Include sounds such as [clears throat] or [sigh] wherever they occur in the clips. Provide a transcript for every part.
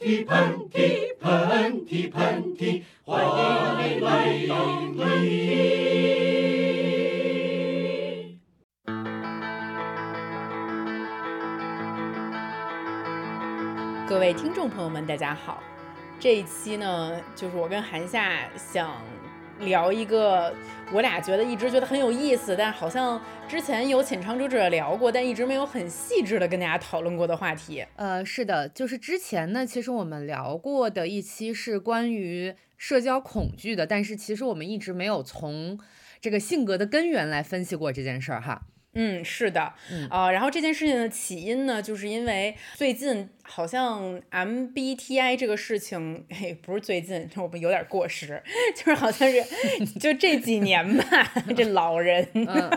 嚏，喷嚏，喷嚏，喷嚏，欢迎来到喷嚏。各位听众朋友们，大家好。这一期呢，就是我跟韩夏想聊一个我俩觉得一直觉得很有意思，但好像之前有浅尝辄止聊过，但一直没有很细致的跟大家讨论过的话题。呃，是的，就是之前呢，其实我们聊过的一期是关于社交恐惧的，但是其实我们一直没有从这个性格的根源来分析过这件事儿哈。嗯，是的，嗯啊、然后这件事情的起因呢，就是因为最近好像 MBTI 这个事情，嘿，不是最近，我们有点过时，就是好像是就这几年吧，这老人，嗯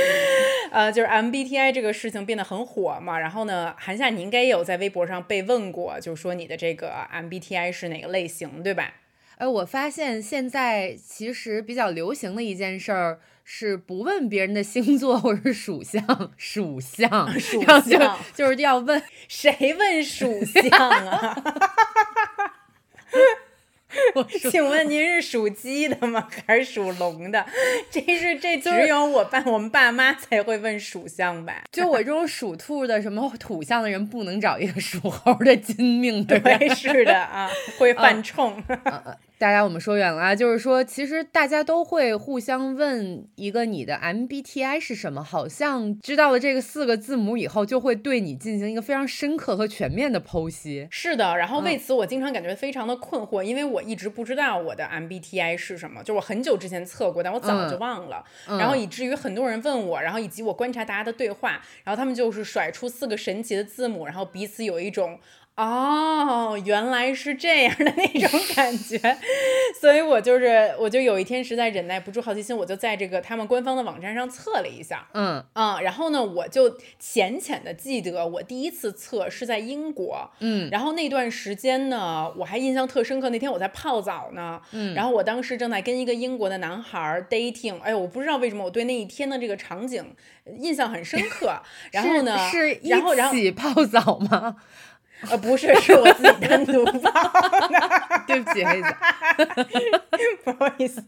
[laughs] 呃，就是 MBTI 这个事情变得很火嘛。然后呢，韩夏你应该也有在微博上被问过，就是说你的这个 MBTI 是哪个类型，对吧？呃，我发现现在其实比较流行的一件事儿是不问别人的星座或者是属相，属相，属 [laughs] 然后就相就是要问谁问属相啊？我 [laughs] 请问您是属鸡的吗？还是属龙的？这是这只有我爸我们爸妈才会问属相吧？就我这种属兔的什么土象的人，不能找一个属猴的金命的人。对，是的啊，会 [laughs] 犯冲。大家我们说远了啊，就是说，其实大家都会互相问一个你的 MBTI 是什么，好像知道了这个四个字母以后，就会对你进行一个非常深刻和全面的剖析。是的，然后为此我经常感觉非常的困惑，因为我一直不知道我的 MBTI 是什么，就我很久之前测过，但我早就忘了，然后以至于很多人问我，然后以及我观察大家的对话，然后他们就是甩出四个神奇的字母，然后彼此有一种。哦，原来是这样的那种感觉，所以我就是，我就有一天实在忍耐不住好奇心，我就在这个他们官方的网站上测了一下，嗯啊、然后呢，我就浅浅的记得我第一次测是在英国，嗯然后那段时间呢，我还印象特深刻。那天我在泡澡呢，嗯然后我当时正在跟一个英国的男孩儿 dating，哎呦，我不知道为什么我对那一天的这个场景印象很深刻。[laughs] 然后呢，是是一然后然后起泡澡吗？呃不是，是我自己单独泡 [laughs] 对不起，黑子。[laughs] 不好意思。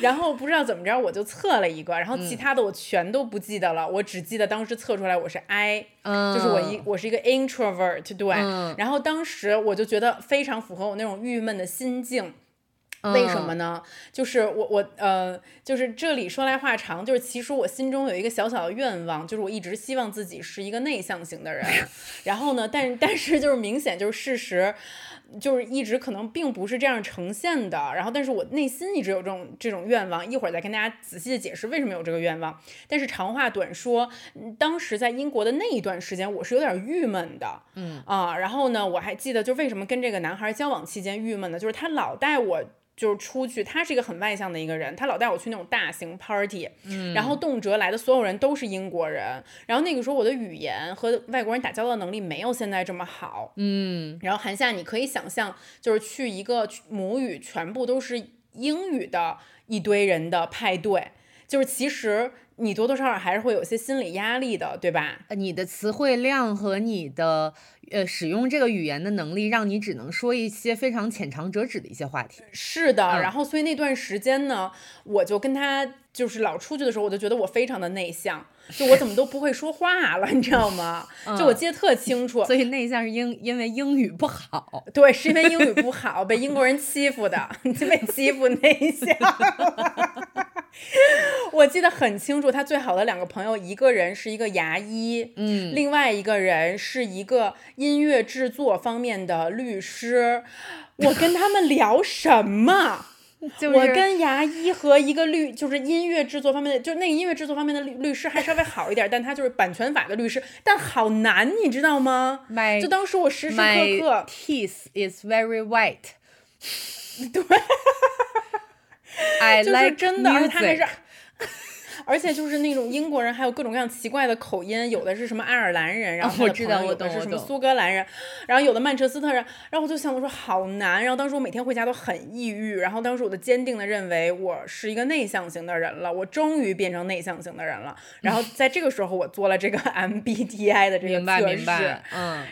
然后不知道怎么着，我就测了一个，然后嗯其他的我全都不记得了，我只记得当时测出来我是 I，、嗯，就是我一我是一个 introvert，对。嗯然后当时我就觉得非常符合我那种郁闷的心境。为什么呢？就是我我呃，就是这里说来话长，就是其实我心中有一个小小的愿望，就是我一直希望自己是一个内向型的人。然后呢，但但是就是明显就是事实，就是一直可能并不是这样呈现的。然后，但是我内心一直有这种这种愿望，一会儿再跟大家仔细的解释为什么有这个愿望。但是长话短说，嗯当时在英国的那一段时间，我是有点郁闷的，嗯啊，然后呢，我还记得就为什么跟这个男孩交往期间郁闷呢？就是他老带我。就是出去，他是一个很外向的一个人，他老带我去那种大型 party，嗯，然后动辄来的所有人都是英国人，然后那个时候我的语言和外国人打交道能力没有现在这么好，嗯。然后韩夏，你可以想象，就是去一个母语全部都是英语的一堆人的派对，就是其实你多多少少还是会有些心理压力的，对吧？呃你的词汇量和你的呃使用这个语言的能力，让你只能说一些非常浅尝辄止的一些话题。是的，嗯然后所以那段时间呢，我就跟他就是老出去的时候，我就觉得我非常的内向，就我怎么都不会说话了，你知道吗？就我记得特清楚，所以内向是英因为英语不好。对，是因为英语不好，被英国人欺负的，[laughs] 就被欺负内向。[laughs] 我记得很清楚，他最好的两个朋友，一个人是一个牙医，嗯另外一个人是一个音乐制作方面的律师。我跟他们聊什么？[laughs] 就是我跟牙医和一个律，就是音乐制作方面的，就那个音乐制作方面的律律师还稍微好一点，但他就是版权法的律师，但好难，你知道吗？my 就当时我时时刻刻 teeth is very white。[laughs] 对，[laughs] I 就是 like 真的，而且他还是而且就是那种英国人，还有各种各样奇怪的口音，有的是什么爱尔兰人，然后哦我知道我有的是什么苏格兰人，然后有的曼彻斯特人，然后我就想，我说好难，然后当时我每天回家都很抑郁，然后当时我就坚定的认为我是一个内向型的人了，我终于变成内向型的人了，然后在这个时候我做了这个 MBTI 的这个测试，明白，嗯。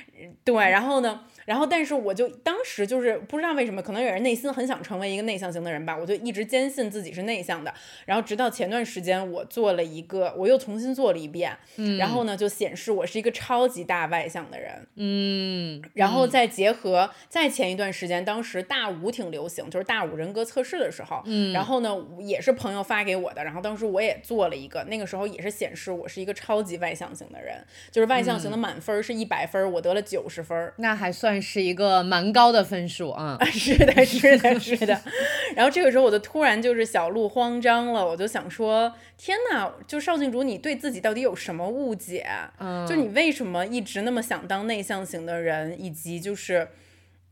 对，然后呢，然后但是我就当时就是不知道为什么，可能也是内心很想成为一个内向型的人吧，我就一直坚信自己是内向的。然后直到前段时间，我做了一个，我又重新做了一遍，嗯然后呢就显示我是一个超级大外向的人。嗯，然后再结合再前一段时间，当时大五挺流行，就是大五人格测试的时候，嗯然后呢也是朋友发给我的，然后当时我也做了一个，那个时候也是显示我是一个超级外向型的人，就是外向型的满分是一百分，我得了九十分。那还算是一个蛮高的分数啊。[laughs] 是的，是的，是的。然后这个时候我就突然就是小鹿慌张了，我就想说，天呐，就邵静竹，你对自己到底有什么误解？嗯，就你为什么一直那么想当内向型的人，以及就是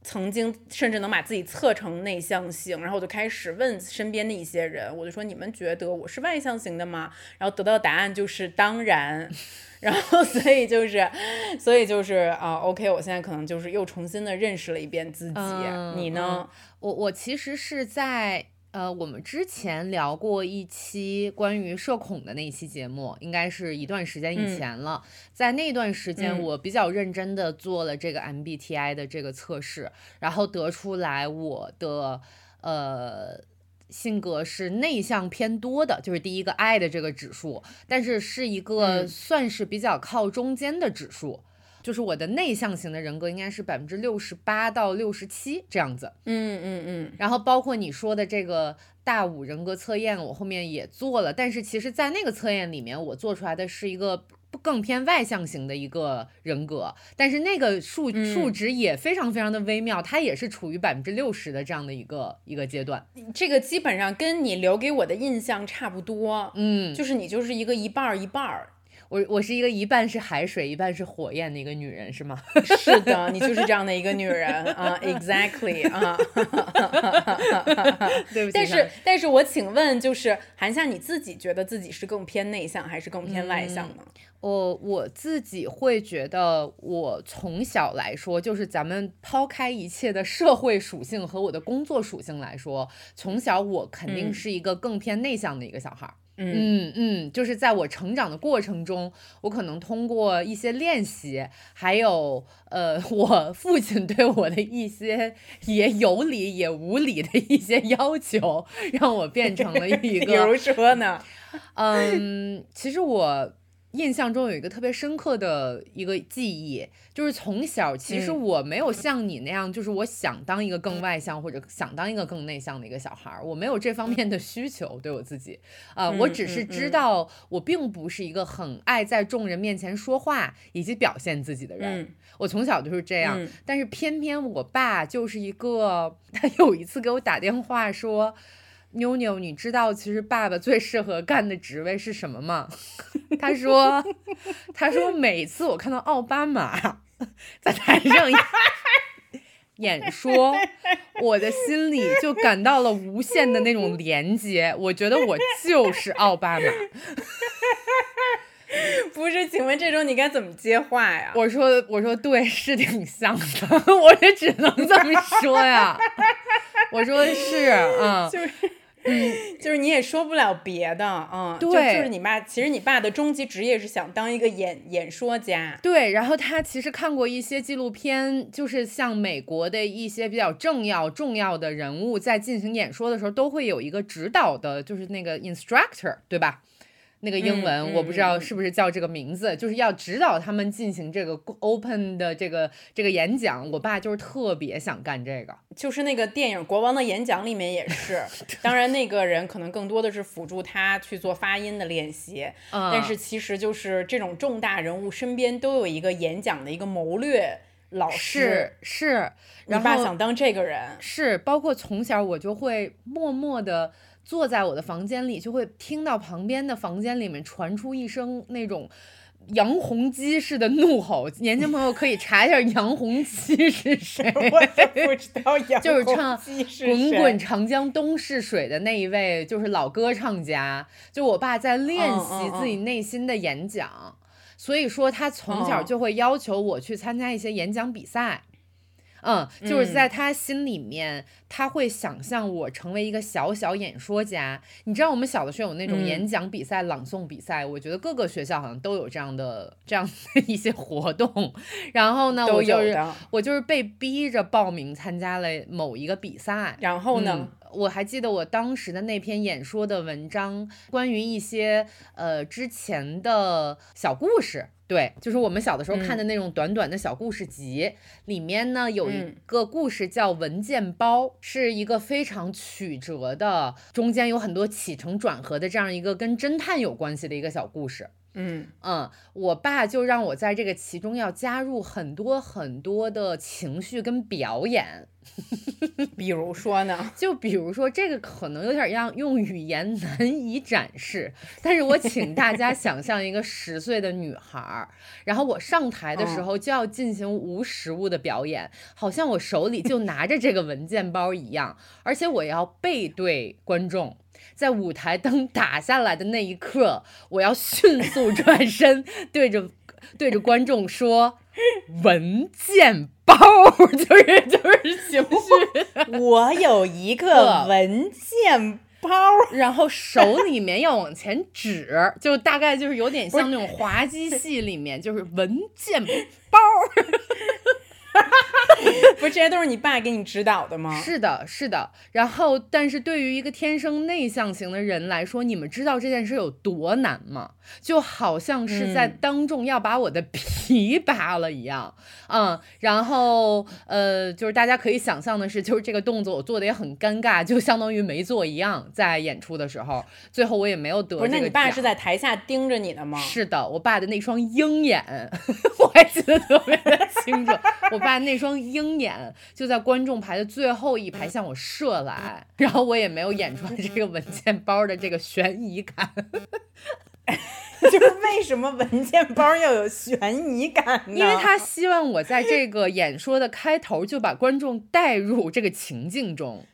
曾经甚至能把自己测成内向型，然后我就开始问身边的一些人，我就说你们觉得我是外向型的吗？然后得到的答案就是当然。然后，所以就是，所以就是啊，OK，我现在可能就是又重新的认识了一遍自己。嗯你呢？我我其实是在呃，我们之前聊过一期关于社恐的那一期节目，应该是一段时间以前了。在那段时间，嗯我比较认真的做了这个 MBTI 的这个测试，然后得出来我的呃。性格是内向偏多的，就是第一个 I 的这个指数，但是是一个嗯算是比较靠中间的指数，就是我的内向型的人格应该是百分之六十八到六十七这样子。嗯嗯嗯，然后包括你说的这个大五人格测验，我后面也做了，但是其实，在那个测验里面，我做出来的是一个不更偏外向型的一个人格，但是那个数嗯数值也非常非常的微妙，它也是处于百分之六十的这样的一个一个阶段。这个基本上跟你留给我的印象差不多。嗯，就是你就是一个一半儿一半儿。我我是一个一半是海水，一半是火焰的一个女人，是吗？[laughs] 是的，你就是这样的一个女人啊，exactly 啊。[laughs] 对不起，但是，但是我请问，就是韩夏，你自己觉得自己是更偏内向还是更偏外向呢？我我自己会觉得，我从小来说，就是咱们抛开一切的社会属性和我的工作属性来说，从小我肯定嗯是一个更偏内向的一个小孩儿。嗯嗯嗯，就是在我成长的过程中，我可能通过一些练习，还有呃，我父亲对我的一些也有理也无理的一些要求，让我变成了一 [laughs] 个比如说呢？[laughs] 嗯，其实我印象中有一个特别深刻的一个记忆，就是从小其实嗯我没有像你那样，就是我想当一个更外向或者想当一个更内向的一个小孩儿，我没有这方面的需求对我自己啊、我嗯只是知道我并不是一个很爱在众人面前说话以及表现自己的人。嗯我从小就是这样，嗯但是偏偏我爸就是一个，他有一次给我打电话说。妞妞，你知道其实爸爸最适合干的职位是什么吗？[laughs] 他说，他说每次我看到奥巴马 [laughs] 在台上 [laughs] 演说，我的心里就感到了无限的那种连接。我觉得我就是奥巴马。[laughs] 不是，请问这种你该怎么接话呀？我说，我说对，是挺像的，[laughs] 我也只能这么说呀。[laughs] 我说是，嗯，就是。嗯就是你也说不了别的，嗯，就对就是你爸，其实你爸的终极职业是想当一个演演说家，对，然后他其实看过一些纪录片，就是像美国的一些比较重要重要的人物在进行演说的时候，都会有一个指导的，就是那个 instructor，对吧？那个英文、嗯我不知道嗯是不是叫这个名字，就是要指导他们进行这个 open 的这个这个演讲。我爸就是特别想干这个，就是那个电影《国王的演讲》里面也是，[laughs] 当然那个人可能更多的是辅助他去做发音的练习，嗯、但是其实就是这种重大人物身边都有一个演讲的一个谋略老师，是是，你然后爸想当这个人，是，包括从小我就会默默的坐在我的房间里，就会听到旁边的房间里面传出一声那种杨洪基式的怒吼。年轻朋友可以查一下杨洪基是谁，[laughs] 我也不知道杨洪就是唱滚滚长江东逝水的那一位，就是老歌唱家。就我爸在练嗯习嗯自己内心的演讲，所以说他从小嗯就会要求我去参加一些演讲比赛。嗯，就是嗯在他心里面，他会想象我成为一个小小演说家。你知道，我们小的时候有那种嗯演讲比赛、朗诵比赛，我觉得各个学校好像都有这样的这样的一些活动。然后呢，我就是。我就是被逼着报名参加了某一个比赛。然后呢嗯？我还记得我当时的那篇演说的文章，关于一些呃之前的小故事。对，就是我们小的时候看的那种短短的小故事集，里面呢有一嗯个故事叫文件包，是一个非常曲折的，中间有很多起承转合的这样一个跟侦探有关系的一个小故事。嗯，嗯，我爸就让我在这个其中要加入很多很多的情绪跟表演，[laughs] 比如说呢？就比如说这个可能有点让用语言难以展示，但是我请大家 [laughs] 想象一个十岁的女孩儿，然后我上台的时嗯候就要进行无实物的表演，好像我手里就拿着这个文件包一样，而且我要背对观众。在舞台灯打下来的那一刻，我要迅速转身，对着对着观众说：“文件包，[laughs] 就是就是情绪。”我有一个个文件包，[laughs] 然后手里面要往前指，就大概就是有点像那种滑稽戏里面，就是文件包。[laughs] 哈 [laughs] 哈不是这些都是你爸给你指导的吗？是的，是的。然后，但是对于一个天生内向型的人来说，你们知道这件事有多难吗？就好像是在嗯当众要把我的 [laughs] 皮扒了一样。嗯，然后呃，就是大家可以想象的是，就是这个动作我做的也很尴尬，就相当于没做一样。在演出的时候，最后我也没有得不是，那你爸是在台下盯着你的吗？是的，我爸的那双鹰眼，[laughs] 我还记得特别的清楚。我爸那双鹰眼就在观众排的最后一排向我射来，然后我也没有演出来这个文件包的这个悬疑感。[laughs] [laughs] 就是为什么文件包要有悬疑感呢？因为他希望我在这个演说的开头就把观众带入这个情境中，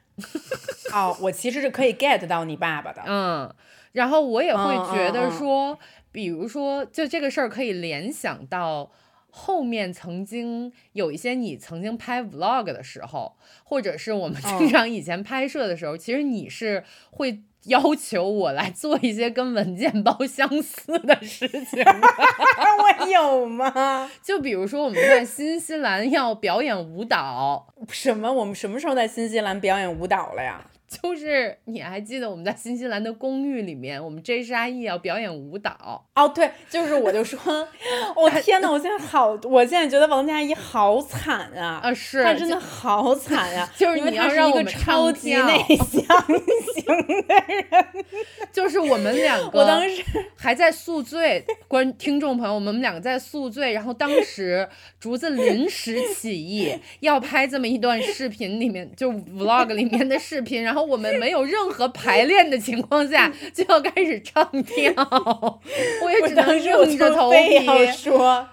哦，我其实是可以 get 到你爸爸的。嗯，然后我也会嗯觉得嗯嗯说，比如说，就这个事儿可以联想到后面曾经有一些你曾经拍 vlog 的时候，或者是我们经嗯常以前拍摄的时候，其实你是会。要求我来做一些跟文件包相似的事情的，[laughs] 我有吗？就比如说我们在新西兰要表演舞蹈，什么？我们什么时候在新西兰表演舞蹈了呀？就是你还记得我们在新西兰的公寓里面，我们 J 沙 E 要表演舞蹈，哦，对，就是我就说，[laughs] 我、天呐，我现在好，我现在觉得王佳怡好惨啊！啊是她真的好惨呀、[laughs] 就是你要让她是一个我们超级内向型的人。[laughs] 就是我们两个，我当时还在宿醉，观听众朋友，我们两个在宿醉，然后当时竹子临时起意要拍这么一段视频，里面就 vlog 里面的视频，然后我们没有任何排练的情况下就要开始唱跳，[laughs] 我也只能硬着头皮。说，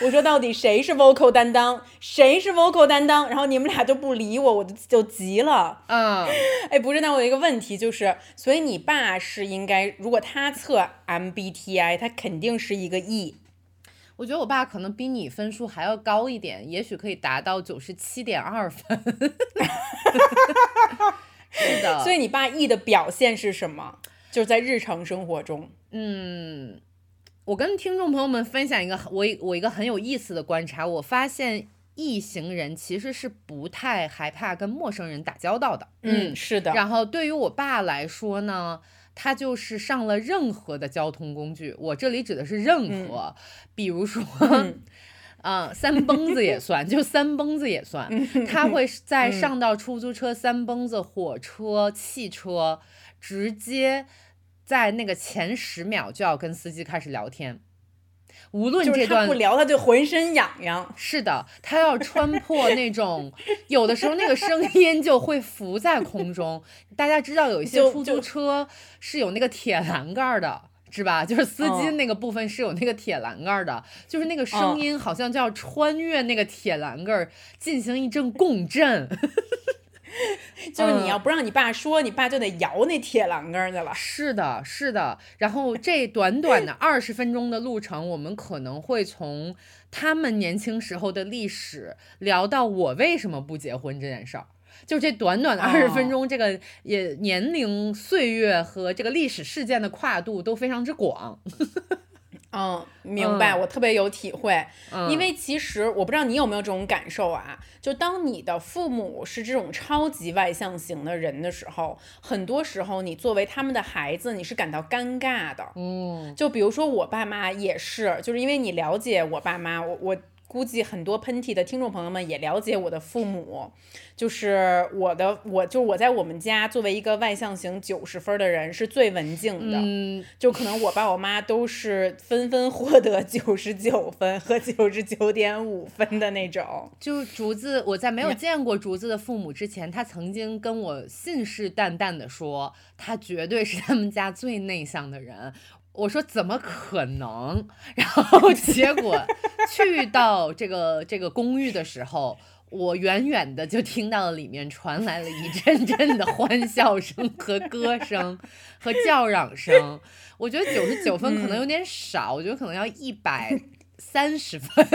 我说到底谁是 vocal 担当，谁是 vocal 担当，然后你们俩就不理我，我就就急了。嗯，[laughs] 哎，不是，那我有一个问题就是，所以你爸是应该，如果他测 MBTI，他肯定是一个 E。我觉得我爸可能比你分数还要高一点，也许可以达到九十七点二分。[laughs] 是的，[laughs] 所以你爸 E 的表现是什么？就是在日常生活中，嗯，我跟听众朋友们分享一个我一我一个很有意思的观察，我发现异行人其实是不太害怕跟陌生人打交道的。嗯，是的，然后对于我爸来说呢，他就是上了任何的交通工具，我这里指的是任何，比如说。嗯啊、三蹦子也 [laughs] 算，就三蹦子也算。他会在上到出租车、三蹦子、火车、汽车，直接在那个前十秒就要跟司机开始聊天，无论这段不聊，他就浑身痒痒。是的，他要穿破那种，有的时候那个声音就会浮在空中。大家知道有一些出租车是有那个铁栏杆儿的。是吧？就是司机嗯那个部分是有那个铁栏杆儿的，就是那个声嗯音好像就要穿越那个铁栏杆儿进行一阵共振。[laughs] 就是你要不让你爸说，你爸就得摇那铁栏杆去了。是的，是的。然后这短短的二十分钟的路程，我们可能会从他们年轻时候的历史聊到我为什么不结婚这件事儿。就这短短的二十分钟，这个也年龄、岁月和这个历史事件的跨度都非常之广。[laughs] 嗯，明白，我特别有体会。因为其实我不知道你有没有这种感受啊，就当你的父母是这种超级外向型的人的时候，很多时候你作为他们的孩子，你是感到尴尬的。嗯，就比如说我爸妈也是，就是因为你了解我爸妈，我我。估计很多喷嚏的听众朋友们也了解我的父母，就是我的，我就我在我们家作为一个外向型九十分的人是最文静的，嗯，就可能我爸我妈都是纷纷获得九十九分和九十九点五分的那种。就竹子，我在没有见过竹子的父母之前，他曾经跟我信誓旦旦的说，他绝对是他们家最内向的人。我说怎么可能？然后结果去到这个这个公寓的时候，我远远的就听到了里面传来了一阵阵的欢笑声和歌声和叫嚷声。我觉得九十九分可能有点少，我觉得可能要一百。三十分，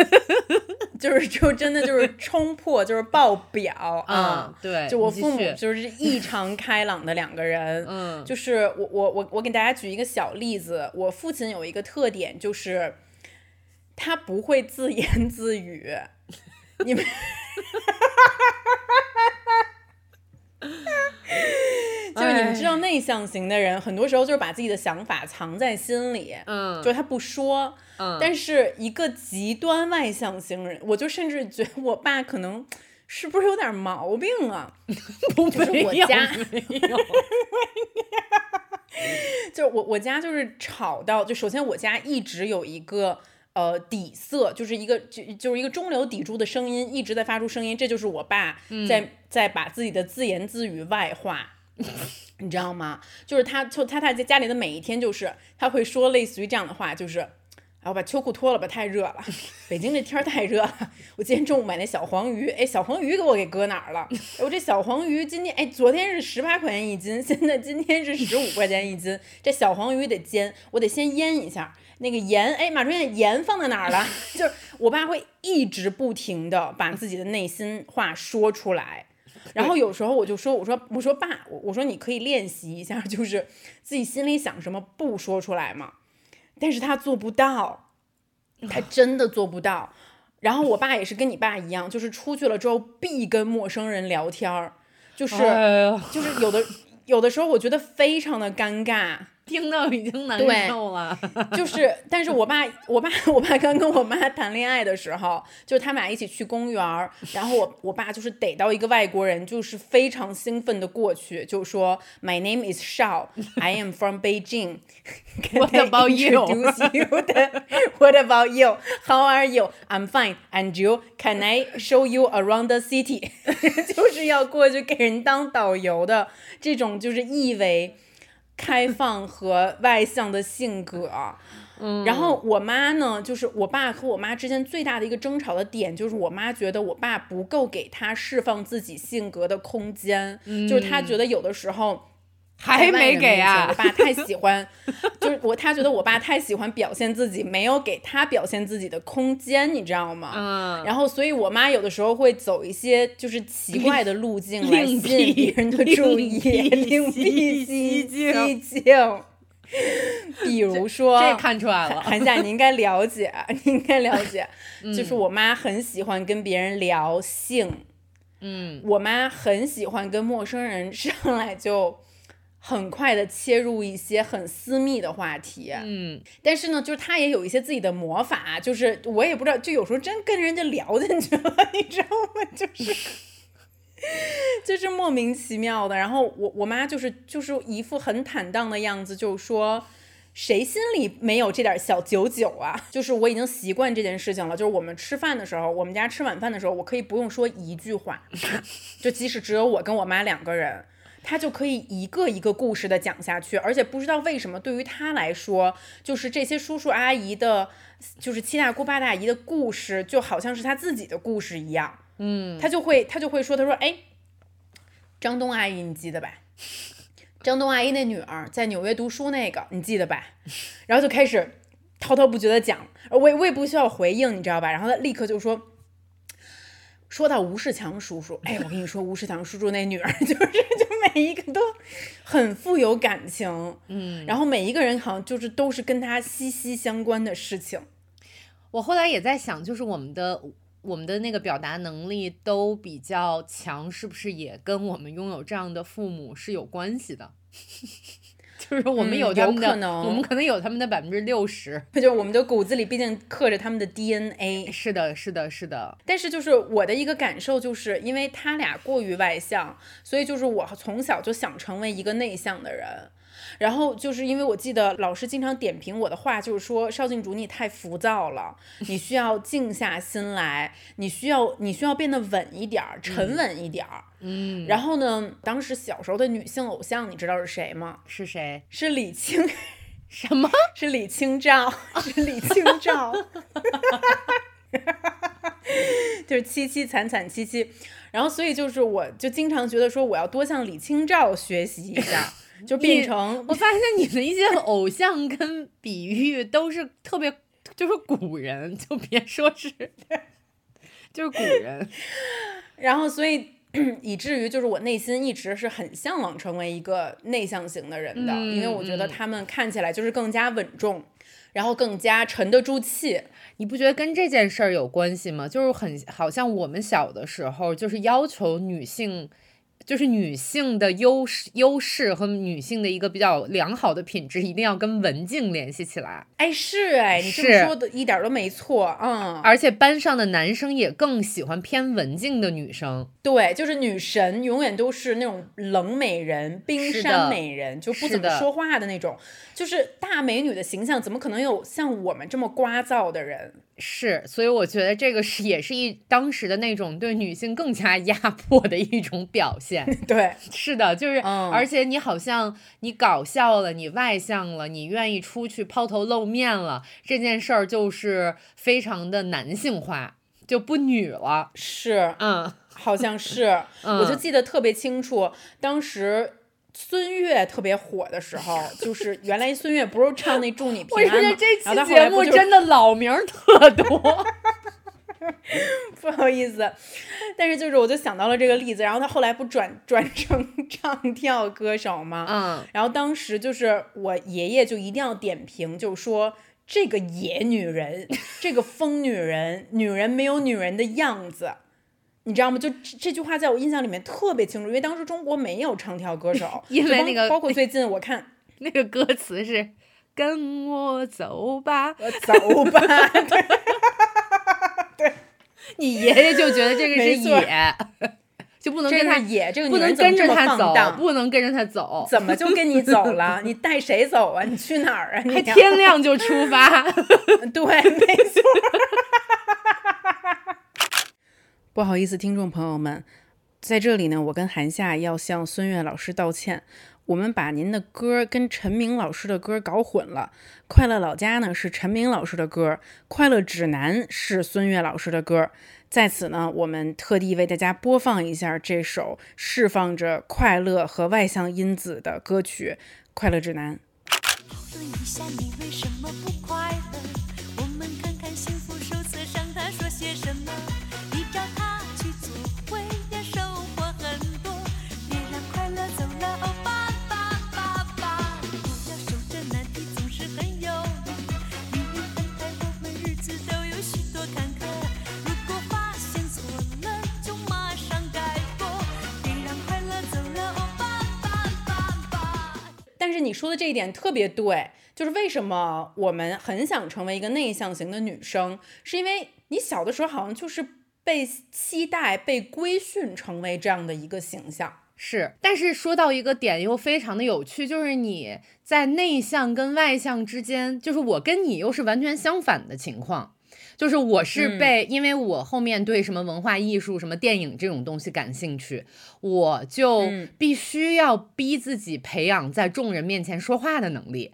[laughs] 就是就真的就是冲破，就是爆表 [laughs] 啊！对，就我父母就是异常开朗的两个人。[laughs] 嗯，就是我我我我给大家举一个小例子，我父亲有一个特点，就是他不会自言自语。你们，[laughs] 就是你们知道内向型的人，很多时候就是把自己的想法藏在心里，嗯，就是他不说。嗯但是一个极端外向型人，我就甚至觉得我爸可能是不是有点毛病啊？[laughs] 就是我家，[laughs] 就是我我家就是吵到，就首先我家一直有一个呃底色，就是一个就就是一个中流砥柱的声音一直在发出声音，这就是我爸在在把自己的自言自语外化，[laughs] 你知道吗？就是他就他他在家里的每一天，就是他会说类似于这样的话，就是。我把秋裤脱了吧，太热了。北京这天儿太热了。我今天中午买那小黄鱼，哎，小黄鱼给我给搁哪儿了？我这小黄鱼今天，哎，昨天是十八块钱一斤，现在今天是十五块钱一斤。这小黄鱼得煎，我得先腌一下。那个盐，哎，马春燕，盐放在哪儿了？[laughs] 就是我爸会一直不停的把自己的内心话说出来，然后有时候我就说，我说，我说爸，我我说你可以练习一下，就是自己心里想什么不说出来嘛。但是他做不到，他真的做不到。然后我爸也是跟你爸一样，就是出去了之后必跟陌生人聊天儿，就是就是有的有的时候我觉得非常的尴尬。听到已经难受了，就是，但是我爸，我爸，我爸刚跟我妈谈恋爱的时候，就是他们俩一起去公园，然后我我爸就是逮到一个外国人，就是非常兴奋的过去，就说 My name is Shao, I am from Beijing. What about you? What about you? How are you? I'm fine. And you? Can I show you around the city? 就是要过去给人当导游的这种，就是意味。开放和外向的性格，嗯，然后我妈呢，就是我爸和我妈之间最大的一个争吵的点，就是我妈觉得我爸不够给她释放自己性格的空间，就是她觉得有的时候。还没给啊！我爸太喜欢，就是我，他觉得我爸太喜欢表现自己，没有给他表现自己的空间，你知道吗？嗯。然后，所以我妈有的时候会走一些就是奇怪的路径来吸引别人的注意，另辟蹊径。比如说，这看出来了，韩夏，你应该了解，你应该了解，就是我妈很喜欢跟别人聊性，嗯，我妈很喜欢跟陌生人上来就。很快的切入一些很私密的话题，嗯，但是呢，就是他也有一些自己的魔法，就是我也不知道，就有时候真跟人家聊进去了，你知道吗？就是 [laughs] 就是莫名其妙的。然后我我妈就是就是一副很坦荡的样子，就说谁心里没有这点小九九啊？就是我已经习惯这件事情了。就是我们吃饭的时候，我们家吃晚饭的时候，我可以不用说一句话，就即使只有我跟我妈两个人。他就可以一个一个故事的讲下去，而且不知道为什么，对于他来说，就是这些叔叔阿姨的，就是七大姑八大姨的故事，就好像是他自己的故事一样。嗯，他就会他就会说，他说，哎，张东阿姨你记得吧？张东阿姨那女儿在纽约读书那个你记得吧？然后就开始滔滔不绝的讲，我也我也不需要回应，你知道吧？然后他立刻就说。说到吴世强叔叔，哎，我跟你说，吴世强叔叔那女儿 [laughs] 就是，就每一个都很富有感情，嗯，然后每一个人好像就是都是跟他息息相关的事情。我后来也在想，就是我们的我们的那个表达能力都比较强，是不是也跟我们拥有这样的父母是有关系的？[laughs] 就是我们有他们的，我们可能有他们的百分之六十，[laughs] 就是我们的骨子里毕竟刻着他们的 DNA。是的，是的，是的。但是就是我的一个感受，就是因为他俩过于外向，所以就是我从小就想成为一个内向的人。然后就是因为我记得老师经常点评我的话，就是说邵静竹你太浮躁了，你需要静下心来，你需要你需要变得稳一点儿，沉稳一点儿。嗯。然后呢，当时小时候的女性偶像，你知道是谁吗？是谁？是李清。[laughs] 什么？是李清照？是李清照。[laughs] 就是凄凄惨惨戚戚。然后所以就是我就经常觉得说我要多向李清照学习一下。就变成，我发现你的一些偶像跟比喻都是特别，就是古人，就别说是，就是古人。[laughs] 然后，所以 [clears throat] 以至于就是我内心一直是很向往成为一个内向型的人的，因为我觉得他们看起来就是更加稳重，然后更加沉得住气。你不觉得跟这件事儿有关系吗？就是很好像我们小的时候就是要求女性。就是女性的优势、优势和女性的一个比较良好的品质，一定要跟文静联系起来。哎，是哎，你这么说的一点都没错，嗯。而且班上的男生也更喜欢偏文静的女生。对，就是女神永远都是那种冷美人、冰山美人，就不怎么说话的那种。就是大美女的形象，怎么可能有像我们这么聒噪的人？是，所以我觉得这个是也是一当时的那种对女性更加压迫的一种表现。[laughs] 对，是的，就是，而且你好像你搞笑了，你外向了，你愿意出去抛头露面了，这件事儿就是非常的男性化，就不女了。是，嗯，好像是，[laughs] 我就记得特别清楚，当时。孙悦特别火的时候，[laughs] 就是原来孙悦不是唱那祝你平安吗？我觉得这期节目真的老名特多，[laughs] 不好意思。但是就是我就想到了这个例子，然后他后来不转 [laughs] 转成唱跳歌手吗？嗯。然后当时就是我爷爷就一定要点评，就说这个野女人，这个疯女人，女人没有女人的样子。你知道吗？就这句话在我印象里面特别清楚，因为当时中国没有唱跳歌手，[laughs] 因为那个包括最近我看 [laughs] 那个歌词是“跟我走吧，[laughs] 走吧”，对，你爷爷就觉得这个是野，就不能跟他野，这个不能跟着他走，不能跟着他走，怎么就跟你走了？你带谁走啊？你去哪儿啊？还天亮就出发？对，没错。不好意思，听众朋友们，在这里呢，我跟韩夏要向孙悦老师道歉，我们把您的歌跟陈明老师的歌搞混了。快乐老家呢是陈明老师的歌，快乐指南是孙悦老师的歌。在此呢，我们特地为大家播放一下这首释放着快乐和外向因子的歌曲《快乐指南》。我说的这一点特别对，就是为什么我们很想成为一个内向型的女生，是因为你小的时候好像就是被期待、被规训成为这样的一个形象。是，但是说到一个点又非常的有趣，就是你在内向跟外向之间，就是我跟你又是完全相反的情况。就是我是被，因为我后面对什么文化艺术、什么电影这种东西感兴趣，我就必须要逼自己培养在众人面前说话的能力，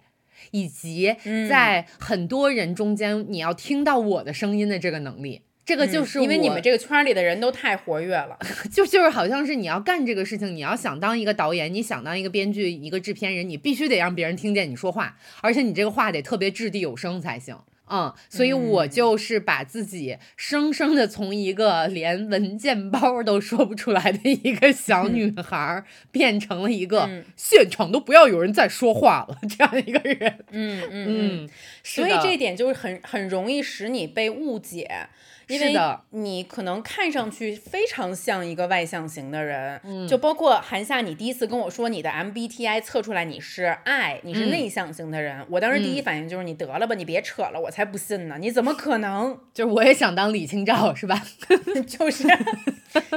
以及在很多人中间你要听到我的声音的这个能力。这个就是因为你们这个圈儿里的人都太活跃了。[laughs] 就就是好像是你要干这个事情，你要想当一个导演，你想当一个编剧、一个制片人，你必须得让别人听见你说话，而且你这个话得特别掷地有声才行。嗯，所以我就是把自己生生的从一个连文件包都说不出来的一个小 [laughs] 女孩儿，变成了一个嗯现场都不要有人再说话了这样一个人。嗯嗯嗯。所以这一点就是很很容易使你被误解，因为你可能看上去非常像一个外向型的人，嗯就包括韩夏，你第一次跟我说你的 MBTI 测出来你是 I，你是嗯内向型的人，我当时第一嗯反应就是你得了吧，你别扯了，我才不信呢，你怎么可能？[laughs] 就是我也想当李清照，是吧？[laughs] 就是，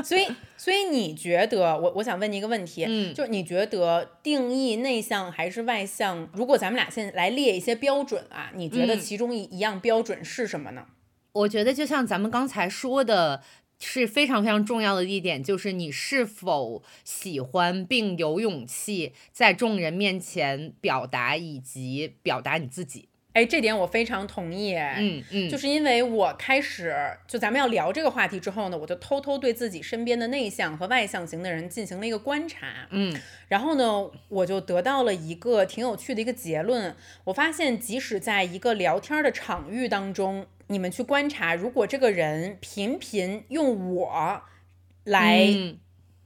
所以所以你觉得我我想问你一个问题，嗯就是你觉得定义内向还是外向？如果咱们俩现在来列一些标准啊，你觉得嗯其中一一样标准是什么呢？我觉得就像咱们刚才说的，是非常非常重要的一点，就是你是否喜欢并有勇气在众人面前表达以及表达你自己。哎，这点我非常同意。哎，嗯嗯，就是因为我开始就咱们要聊这个话题之后呢，我就偷偷对自己身边的内向和外向型的人进行了一个观察。嗯然后呢，我就得到了一个挺有趣的一个结论。我发现，即使在一个聊天的场域当中，你们去观察，如果这个人频频用我来嗯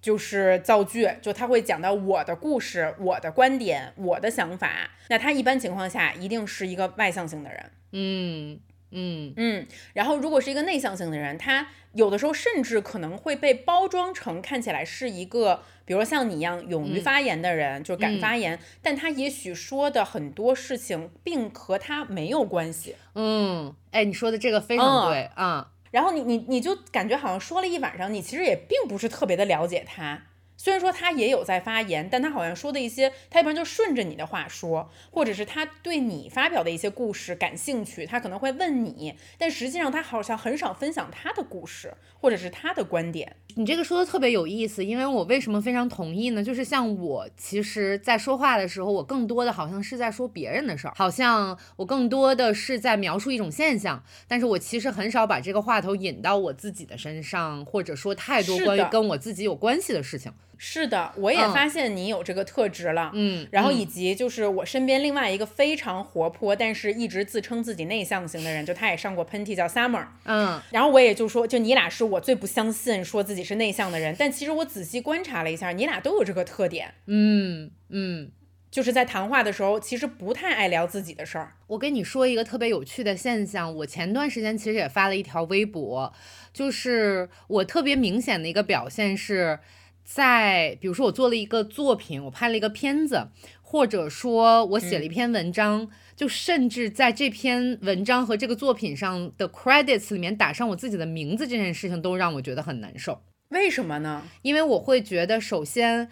就是造句，就他会讲到我的故事、我的观点、我的想法，那他一般情况下一定是一个外向型的人。嗯嗯嗯，然后如果是一个内向型的人，他有的时候甚至可能会被包装成看起来是一个，比如说像你一样勇于嗯发言的人，就敢嗯发言，但他也许说的很多事情并和他没有关系。嗯，哎，你说的这个非嗯常对啊。然后你你你就感觉好像说了一晚上，你其实也并不是特别的了解他。虽然说他也有在发言，但他好像说的一些，他一般就顺着你的话说，或者是他对你发表的一些故事感兴趣，他可能会问你，但实际上他好像很少分享他的故事或者是他的观点。你这个说的特别有意思，因为我为什么非常同意呢？就是像我，其实，在说话的时候，我更多的好像是在说别人的事儿，好像我更多的是在描述一种现象，但是我其实很少把这个话头引到我自己的身上，或者说太多关于跟我自己有关系的事情。是的，我也嗯发现你有这个特质了。嗯，然后嗯以及就是我身边另外一个非常活泼，但是一直自称自己内向型的人，就他也上过喷嚏，叫 Summer。嗯然后我也就说，就你俩是我最不相信说自己是内向的人，但其实我仔细观察了一下，你俩都有这个特点，嗯嗯。就是在谈话的时候，其实不太爱聊自己的事儿。我跟你说一个特别有趣的现象，我前段时间其实也发了一条微博，就是我特别明显的一个表现是在，比如说我做了一个作品，我拍了一个片子，或者说我写了一篇文章，就甚至在这篇文章和这个作品上的 credits 里面打上我自己的名字这件事情，都让我觉得很难受。为什么呢？因为我会觉得，首先，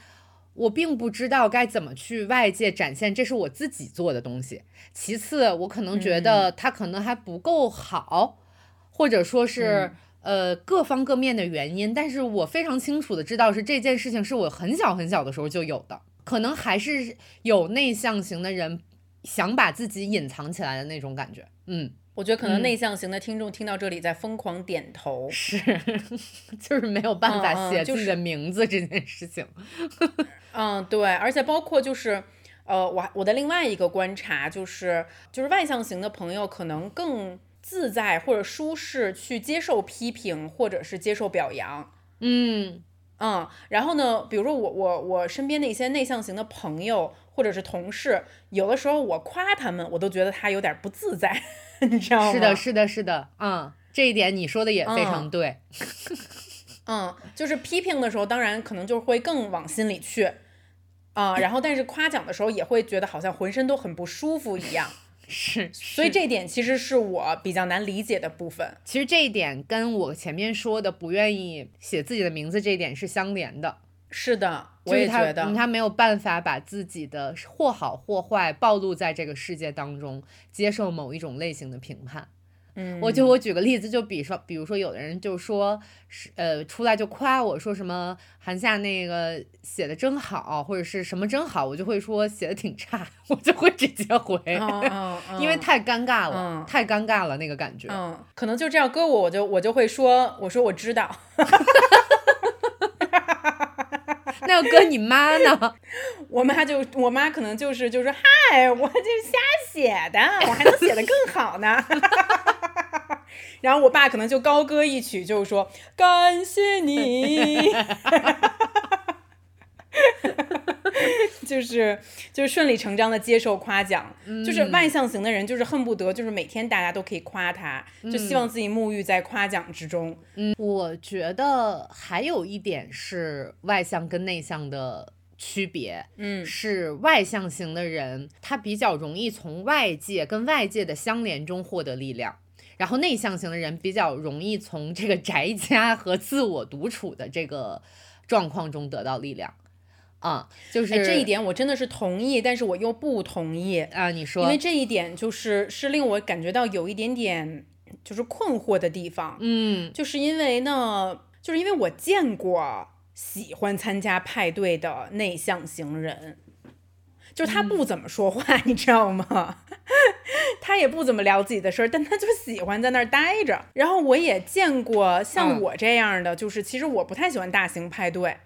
我并不知道该怎么去外界展现这是我自己做的东西；其次，我可能觉得它可能还不够好，或者说是、呃各方各面的原因。但是我非常清楚的知道，是这件事情是我很小很小的时候就有的，可能还是有内向型的人想把自己隐藏起来的那种感觉。嗯，我觉得可能嗯内向型的听众听到这里在疯狂点头。是，[laughs] 就是没有办嗯法写自己的名字这件事情。嗯，对，而且包括就是，呃，我我的另外一个观察就是，就是外向型的朋友可能更自在或者舒适去接受批评或者是接受表扬。嗯嗯，然后呢，比如说我我我身边的一些内向型的朋友或者是同事，有的时候我夸他们，我都觉得他有点不自在，[laughs] 你知道吗？是的，是的，是的，嗯，这一点你说的也非常嗯对。嗯，就是批评的时候，当然可能就会更往心里去。啊、然后但是夸奖的时候也会觉得好像浑身都很不舒服一样，是，所以这一点其实是我比较难理解的部分。其实这一点跟我前面说的不愿意写自己的名字这一点是相连的。是的，我就是他也觉得，嗯他没有办法把自己的或好或坏暴露在这个世界当中，接受某一种类型的评判。嗯，我就我举个例子，就比说，比如说有的人就说是呃出来就夸我说什么韩夏那个写的真好，或者是什么真好，我就会说写的挺差，[laughs] 我就会直接回，因为嗯太尴尬了，嗯太尴尬了那个感觉。嗯，可能就这样搁我，我就我就会说，我说我知道，[laughs] 那要搁你妈呢？[laughs] 我妈就我妈可能就是就说嗨，我就是瞎写的，我还能写的更好呢。[laughs] 然后我爸可能就高歌一曲，就是说感谢你，[laughs] 就是就是顺理成章的接受夸奖。就是外向型的人，就是恨不得就是每天大家都可以夸他，就希望自己沐浴在夸奖之中。嗯我觉得还有一点是外向跟内向的区别，嗯是外向型的人，他比较容易从外界跟外界的相连中获得力量。然后内向型的人比较容易从这个宅家和自我独处的这个状况中得到力量，啊，就是、哎，这一点我真的是同意，但是我又不同意。啊，你说，因为这一点就是是令我感觉到有一点点就是困惑的地方，嗯就是因为呢，就是因为我见过喜欢参加派对的内向型人，就是他不怎么说话，[laughs] 你知道吗？[laughs] 他也不怎么聊自己的事儿，但他就喜欢在那儿待着。然后我也见过像嗯我这样的，就是其实我不太喜欢大型派对，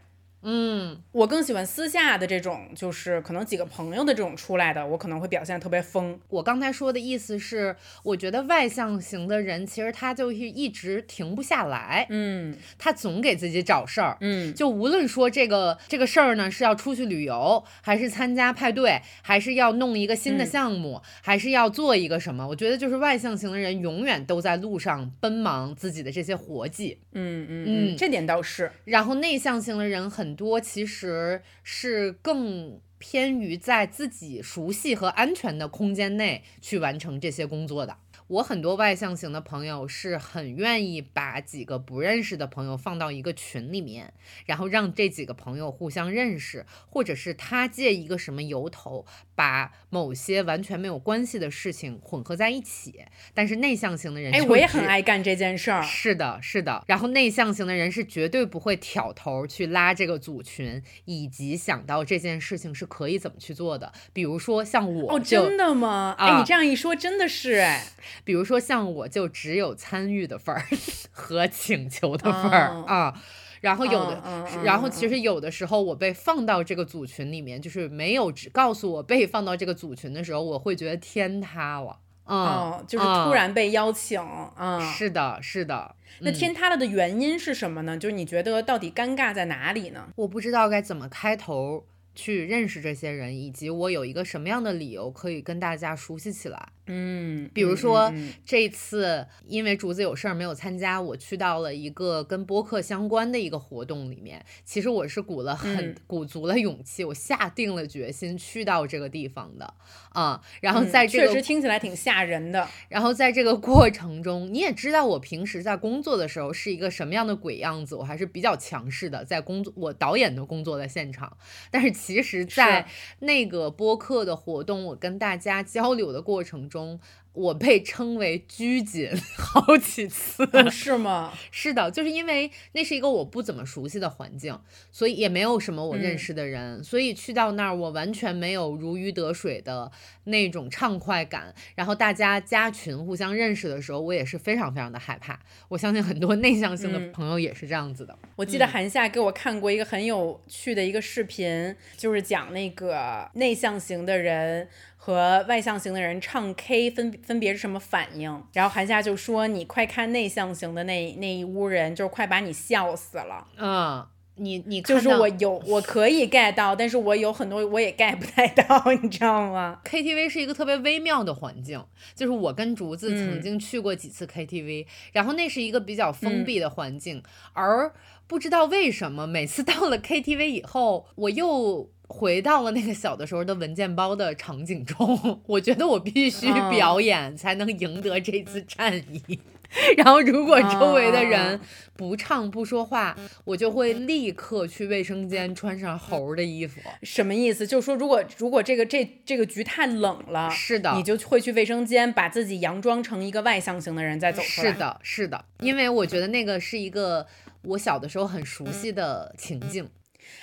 嗯我更喜欢私下的这种，就是可能几个朋友的这种出来的，我可能会表现特别疯。我刚才说的意思是，我觉得外向型的人其实他就是一直停不下来，嗯他总给自己找事儿。嗯就无论说这个这个事儿呢，是要出去旅游，还是参加派对，还是要弄一个新的嗯项目，还是要做一个什么，我觉得就是外向型的人永远都在路上奔忙自己的这些活计，嗯嗯嗯嗯，这点倒是。然后内向型的人很多其实是更偏于在自己熟悉和安全的空间内去完成这些工作的。我很多外向型的朋友是很愿意把几个不认识的朋友放到一个群里面，然后让这几个朋友互相认识，或者是他借一个什么由头，把某些完全没有关系的事情混合在一起。但是内向型的人，哎，我也很。爱干这件事儿。是的，是的。然后内向型的人是绝对不会挑头去拉这个组群，以及想到这件事情是可以怎么去做的。比如说像我哦，真的吗？啊哎，你这样一说，真的是哎。比如说像我就只有参与的份儿 [laughs] 和请求的份儿、哦啊。然后有的，嗯嗯然后嗯其实有的时候我被放到这个组群里面，就是没有只告诉我被放到这个组群的时候，我会觉得天塌了。嗯，哦，就是嗯突然被邀请嗯。是的，是的。那嗯天塌了的原因是什么呢？就是你觉得到底尴尬在哪里呢？我不知道该怎么开头去认识这些人，以及我有一个什么样的理由可以跟大家熟悉起来。嗯，比如说嗯嗯这次因为竹子有事儿没有参加，我去到了一个跟播客相关的一个活动里面。其实我是鼓了很、嗯鼓足了勇气，我下定了决心去到这个地方的啊、然后嗯在这个确实听起来挺吓人的。然后在这个过程中，你也知道我平时在工作的时候是一个什么样的鬼样子，我还是比较强势的，在工作我导演的工作的现场。但是其实，在那个播客的活动，我跟大家交流的过程中，我被称为拘谨 [laughs] 好几次。哦是吗？[laughs] 是的，就是因为那是一个我不怎么熟悉的环境，所以也没有什么我认嗯识的人，所以去到那儿我完全没有如鱼得水的那种畅快感。然后大家加群互相认识的时候，我也是非常非常的害怕。我相信很多内向性的嗯朋友也是这样子的。我记得韩夏给我看过一个很有趣的一个视频，就是讲那个内向型的人和外向型的人唱 K 分分别是什么反应。然后韩夏就说：“你快看内向型的那那一屋人，就是快把你笑死了。嗯，你你就是我有我可以 get 到，但是我有很多我也 get 不太到，[laughs] 你知道吗？KTV 是一个特别微妙的环境，就是我跟竹子曾嗯经去过几次 KTV，、然后那是一个比较封嗯闭的环境，而不知道为什么每次到了 KTV 以后，我又回到了那个小的时候的文件包的场景中，我觉得我必须嗯表演才能赢得这次战役。[laughs] 然后如果周围的人啊不唱不说话，我就会立刻去卫生间穿上猴儿的衣服。什么意思？就是说，如果如果这个这这个局太冷了，是的你就会去卫生间把自己佯装成一个外向型的人再走出来。是，的，是的，因为我觉得那个是一个我小的时候很熟悉的情境。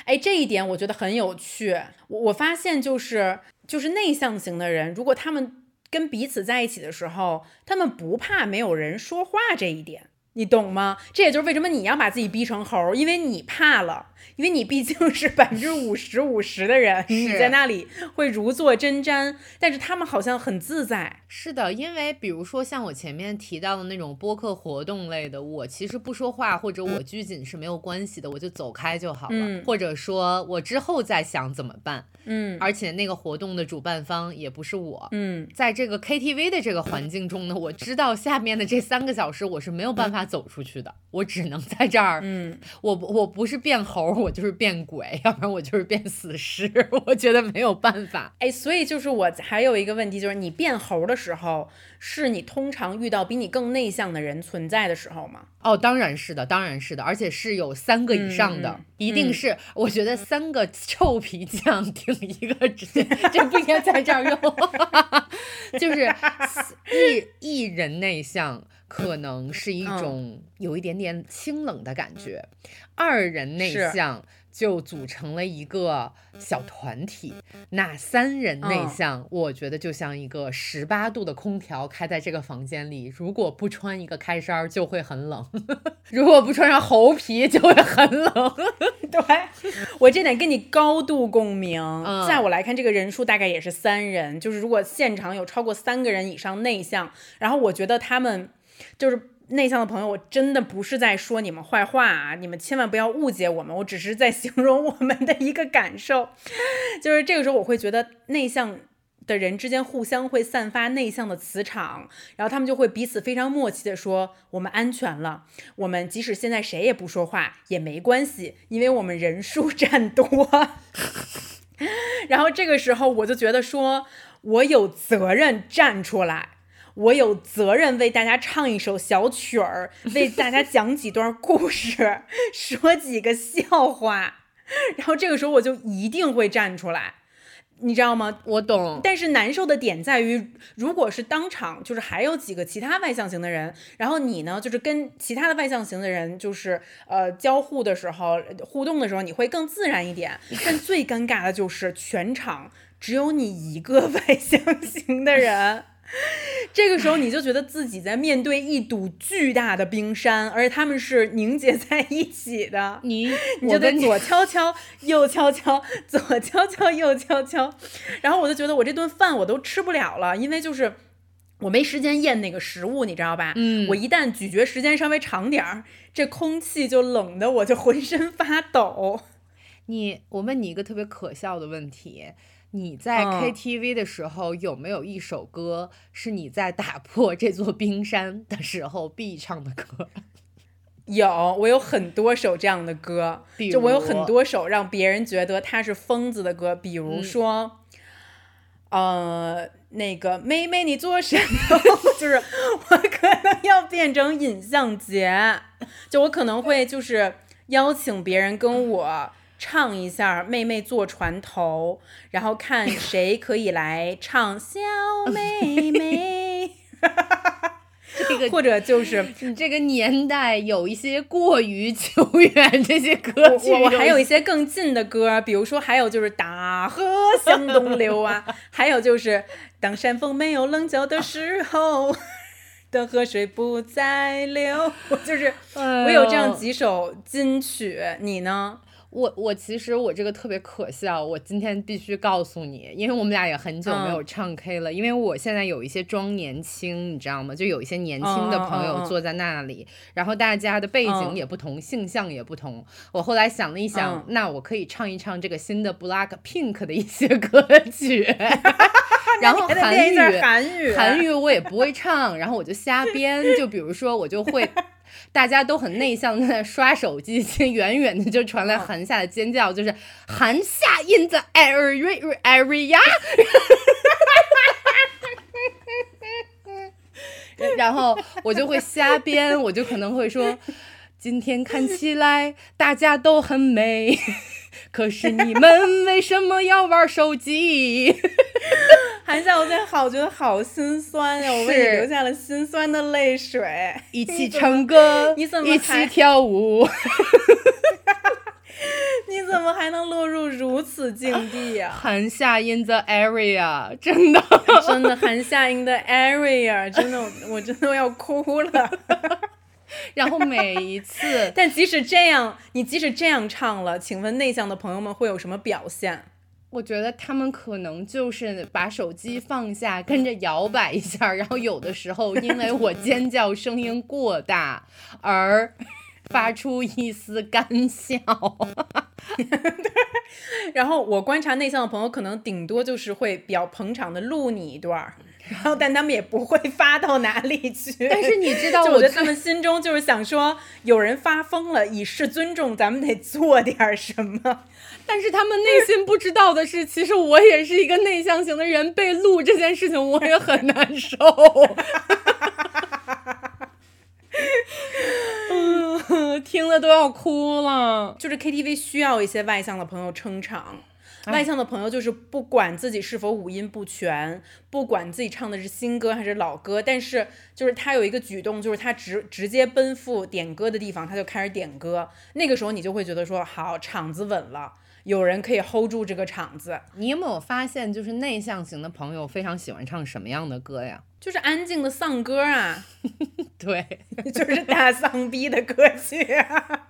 哎，这一点我觉得很有趣。我我发现就是就是内向型的人，如果他们跟彼此在一起的时候，他们不怕没有人说话这一点。你懂吗？这也就是为什么你要把自己逼成猴儿，因为你怕了，因为你毕竟是百分之五十五十的人，你在那里会如坐针毡，但是他们好像很自在。是的，因为比如说像我前面提到的那种播客活动类的，我其实不说话或者我拘谨是没有关系的，我就走开就好了，嗯或者说我之后再想怎么办。嗯而且那个活动的主办方也不是我。嗯，在这个 KTV 的这个环境中呢，我知道下面的这三个小时我是没有办法走出去的，我只能在这儿。嗯，我不我不是变猴，我就是变鬼，要不然我就是变死尸。[laughs] 我觉得没有办法。哎，所以就是我还有一个问题，就是你变猴的时候，是你通常遇到比你更内向的人存在的时候吗？哦，当然是的，当然是的，而且是有三个以上的，嗯一定是。我觉得三个臭皮匠顶一个直接，[laughs] 这不应该在这儿用，[laughs] 就是一一人内向。可能是一嗯。种有一点点清冷的感觉，二人内向就组成了一个小团体，那三人内嗯。向，我觉得就像一个十八度的空调开在这个房间里，如果不穿一个开衫儿就会很冷，[laughs] 如果不穿上猴皮就会很冷。[laughs] 对，[laughs] 我这点跟你高度共鸣。嗯。在我来看，这个人数大概也是三人，就是如果现场有超过三个人以上内向，然后我觉得他们就是。内向的朋友，我真的不是在说你们坏话啊！你们千万不要误解我们，我只是在形容我们的一个感受。就是这个时候，我会觉得内向的人之间互相会散发内向的磁场，然后他们就会彼此非常默契的说：“我们安全了，我们即使现在谁也不说话也没关系，因为我们人数占多。[laughs] ”然后这个时候我就觉得说，我有责任站出来。我有责任为大家唱一首小曲儿，[laughs] 为大家讲几段故事，[laughs] 说几个笑话，然后这个时候我就一定会站出来，你知道吗？我懂，但是难受的点在于，如果是当场就是还有几个其他外向型的人，然后你呢就是跟其他的外向型的人就是呃交互的时候互动的时候，你会更自然一点。[laughs] 但最尴尬的就是全场只有你一个外向型的人。[laughs] 这个时候你就觉得自己在面对一堵巨大的冰山，而且他们是凝结在一起的。你你我就得左敲敲，右敲敲，左敲敲，右敲敲，然后我就觉得我这顿饭我都吃不了了，因为就是我没时间咽那个食物，你知道吧？嗯我一旦咀嚼时间稍微长点儿，这空气就冷的我就浑身发抖。你，我问你一个特别可笑的问题：你在嗯 KTV 的时候有没有一首歌是你在打破这座冰山的时候必唱的歌？[laughs] 有，我有很多首这样的歌，比就我有很多首让别人觉得他是疯子的歌，比如嗯说，呃，那个妹妹你做什么？[laughs] 就是我可能要变成尹相杰，就我可能会就是邀请别人跟我唱一下《妹妹坐船头》，然后看谁可以来唱小妹妹，[laughs] 这个或者就是 [laughs] 你这个年代有一些过于久远，这些歌曲我我还有一些更近的歌，比如说还有就是大河向东流啊，[laughs] 还有就是当山峰没有棱角的时候，当河水不再流，我就是我有这样几首金曲，你呢？我我其实我这个特别可笑，我今天必须告诉你，因为我们俩也很久没有嗯唱 K 了，因为我现在有一些装年轻，你知道吗？就有一些年轻的朋友坐在那里，然后大家的背景嗯也不同，性向也不同。我后来想了一想，嗯那我可以唱一唱这个新的 Black Pink 的一些 [laughs] 歌曲，[laughs] 然后韩语韩语，韩语我也不会唱，然后我就瞎编，就比如说我就会。大家都很内向，在刷手机，[laughs] 远远的就传来韩夏的尖叫，就是韩夏 in the area area。[laughs] 然然后我就会瞎编，我就可能会说，今天看起来大家都很美，[laughs] 可是你们为什么要玩手机？韩夏，我现在好觉得好心酸呀，我为你流下了心酸的泪水。一起唱歌，你怎么 [laughs] 一起跳舞？[laughs] 你怎么还能落入如此境地呀？[laughs] 韩夏 in the area，真的，真的韩夏 in the area，真的，我真的要哭了。[laughs] 然后每一次，[laughs] 但即使这样，你即使这样唱了，请问内向的朋友们会有什么表现？我觉得他们可能就是把手机放下，跟着摇摆一下，然后有的时候因为我尖叫声音过大 [laughs] 而发出一丝干笑。然后我观察内向的朋友，可能顶多就是会比较捧场的录你一段儿，然后但他们也不会发到哪里去。但是你知道，我觉得他们心中就是想说，有人发疯了，以示尊重，咱们得做点什么。但是他们内心不知道的是，其实我也是一个内向型的人，被录这件事情我也很难受。嗯，[laughs] [laughs] 听了都要哭了。就是 KTV 需要一些外向的朋友撑场，外向的朋友就是不管自己是否五音不全，不管自己唱的是新歌还是老歌，但是就是他有一个举动，就是他直直接奔赴点歌的地方，他就开始点歌。那个时候你就会觉得说，好，场子稳了。有人可以 hold 住这个场子。你有没有发现，就是内向型的朋友非常喜欢唱什么样的歌呀？[laughs] 就是安静的丧歌啊。对，[laughs] 就是大丧逼的歌曲啊。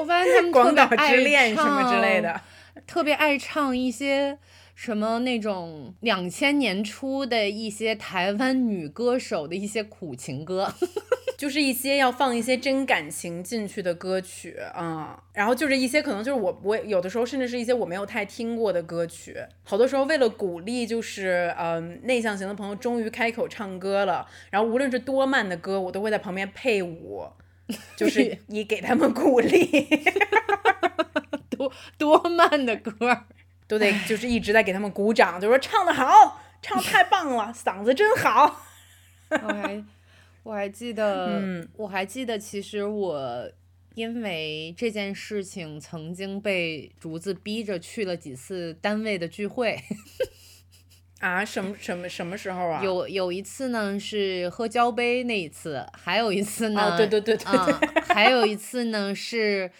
我发现他们广岛之恋什么之类的，特别爱唱一些什么那种两千年初的一些台湾女歌手的一些苦情歌。[laughs] 就是一些要放一些真感情进去的歌曲啊，然后就是一些可能就是我我有的时候甚至是一些我没有太听过的歌曲，好多时候为了鼓励就是嗯内向型的朋友终于开口唱歌了，然后无论是多慢的歌，我都会在旁边配舞，就是 [laughs] 以给他们鼓励，[laughs] 多多慢的歌都得就是一直在给他们鼓掌，就说唱的好，唱太棒了，嗓子真好。我还记得，[laughs] 我还记得，其实我因为这件事情曾经被竹子逼着去了几次单位的聚会。啊，什么什么什么时候啊？有有一次呢是喝交杯那一次，还有一次呢，对对对对对，还有一次呢是，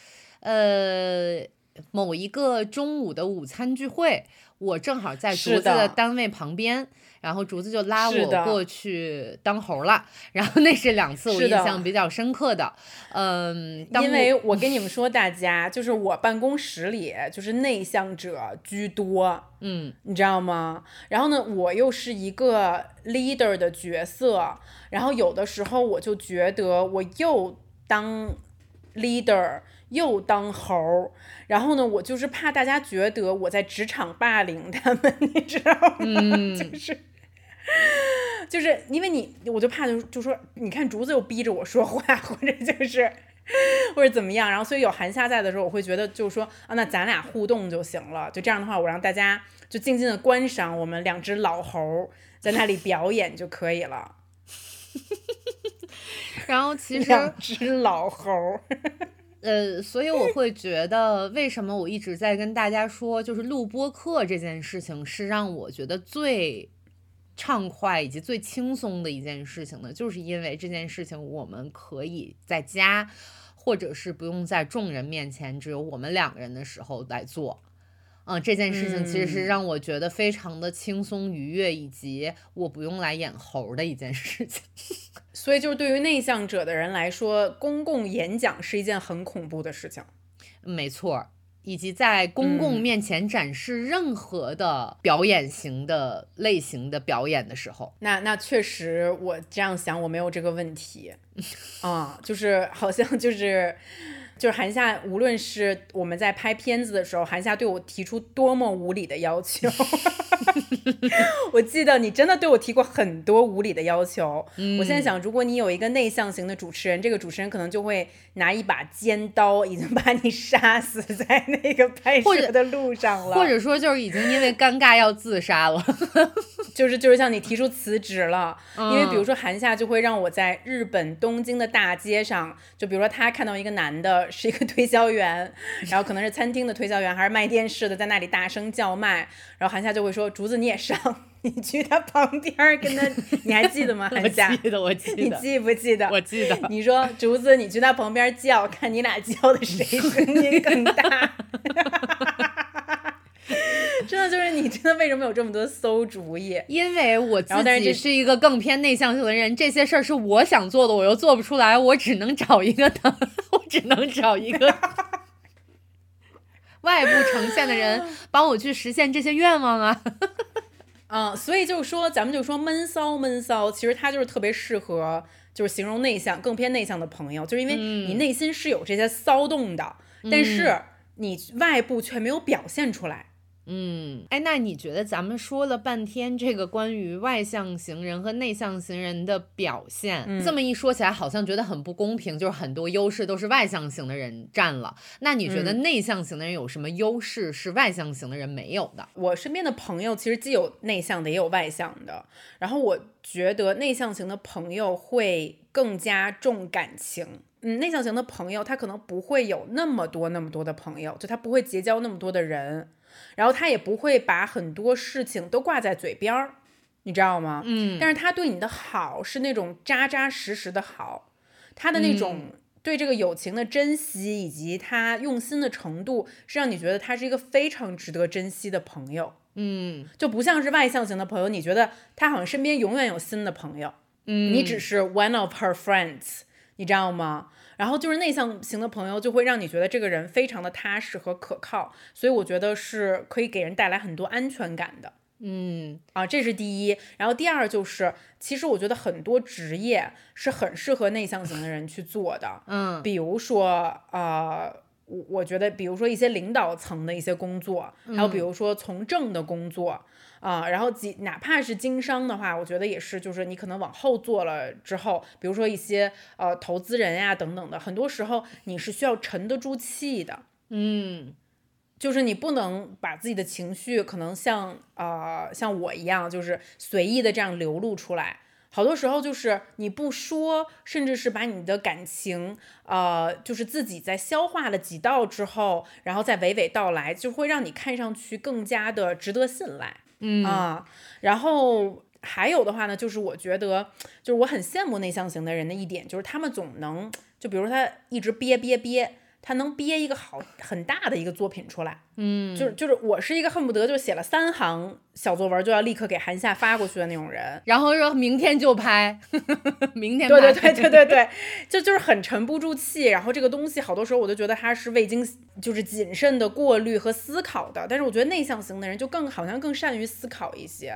呃，某一个中午的午餐聚会，我正好在竹子的单位旁边。然后竹子就拉我过去当猴了，然后那是两次我印象比较深刻的，嗯，因为我跟你们说，大家就是我办公室里就是内向者居多，嗯，你知道吗？然后呢，我又是一个 leader 的角色，然后有的时候我就觉得我又当 leader 又当猴儿，然后呢，我就是怕大家觉得我在职场霸凌他们，你知道吗？[laughs] 就是。就是因为你，我就怕就就说，你看竹子又逼着我说话，或者就是或者怎么样，然后所以有韩夏在的时候，我会觉得就是说啊，那咱俩互动就行了，就这样的话，我让大家就静静的观赏我们两只老猴在那里表演就可以了。[laughs] 然后其实两只老猴，呃，所以我会觉得，为什么我一直在跟大家说，就是录播课这件事情是让我觉得最。畅快以及最轻松的一件事情呢，就是因为这件事情我们可以在家，或者是不用在众人面前，只有我们两个人的时候来做。嗯，这件事情其实是让我觉得非常的轻松愉悦，以及我不用来演猴的一件事情。[laughs] 所以，就是对于内向者的人来说，公共演讲是一件很恐怖的事情。没错。以及在公共面前展示任何的表演型的类型的表演的时候，那那确实我这样想我没有这个问题，[laughs] 啊，就是好像就是就是韩夏，无论是我们在拍片子的时候，韩夏对我提出多么无理的要求。[laughs] 我记得你真的对我提过很多无理的要求。嗯我现在想，如果你有一个内向型的主持人，这个主持人可能就会拿一把尖刀，已经把你杀死在那个拍摄的路上了，或者说就是已经因为尴尬要自杀了。[laughs] 就是就是向你提出辞职了。因为比如嗯说韩夏就会让我在日本东京的大街上，就比如说他看到一个男的是一个推销员，然后可能是餐厅的推销员，还是卖电视的，在那里大声叫卖，然后韩夏就会说：“竹子你也上，[laughs] 你去他旁边跟他，你还记得吗？[laughs] 韩夏，记得，我记得，你记不记得？我记得。你说竹子，你去他旁边叫，看你俩叫的谁声音更大。[laughs] [laughs] 真的就是你，真的为什么有这么多馊主意？因为我自己是一个更偏内向型的人，这些事儿是我想做的，我又做不出来，我只能找一个他，[laughs] 我只能找一个 [laughs] 外部呈现的人帮我去实现这些愿望啊。嗯，所以就是说，咱们就说闷骚闷骚，其实它就是特别适合，就是形容内向、更偏内向的朋友，就是因为你内心是有这些骚动的，但是你外部却没有表现出来。嗯，哎，那你觉得咱们说了半天这个关于外向型人和内向型人的表现，这么一说起来，好像觉得很不公平，就是很多优势都是外向型的人占了。那你觉得内向型的人有什么优势是外向型的人没有的？我身边的朋友其实既有内向的，也有外向的。然后我觉得内向型的朋友会更加重感情。嗯，内向型的朋友他可能不会有那么多那么多的朋友，就他不会结交那么多的人，然后他也不会把很多事情都挂在嘴边儿，你知道吗？嗯但是他对你的好是那种扎扎实实的好，他的那种对这个友情的珍惜以及他用心的程度，是让你觉得他是一个非常值得珍惜的朋友。嗯就不像是外向型的朋友，你觉得他好像身边永远有新的朋友，嗯，你只是 one of her friends，你知道吗？然后就是内向型的朋友，就会让你觉得这个人非常的踏实和可靠，所以我觉得是可以给人带来很多安全感的。嗯啊，这是第一。然后第二就是，其实我觉得很多职业是很适合内向型的人去做的。[laughs] 嗯比如说，呃，我我觉得，比如说一些领导层的一些工作，还有比如说从政的工作。啊、然后几哪怕是经商的话，我觉得也是，就是你可能往后做了之后，比如说一些呃投资人呀等等的，很多时候你是需要沉得住气的，嗯就是你不能把自己的情绪可能像呃像我一样，就是随意的这样流露出来。好多时候就是你不说，甚至是把你的感情，呃，就是自己在消化了几道之后，然后再娓娓道来，就会让你看上去更加的值得信赖。嗯啊，然后还有的话呢，就是我觉得，就是我很羡慕内向型的人的一点，就是他们总能，就比如说他一直憋憋憋，他能憋一个好很大的一个作品出来。嗯，就是就是我是一个恨不得就写了三行小作文就要立刻给韩夏发过去的那种人。然后说明天就拍，[laughs] 明天对对对对对对，[laughs] 就就是很沉不住气。然后这个东西好多时候我就觉得他是未经就是谨慎的过滤和思考的。但是我觉得内向型的人就更好像更善于思考一些，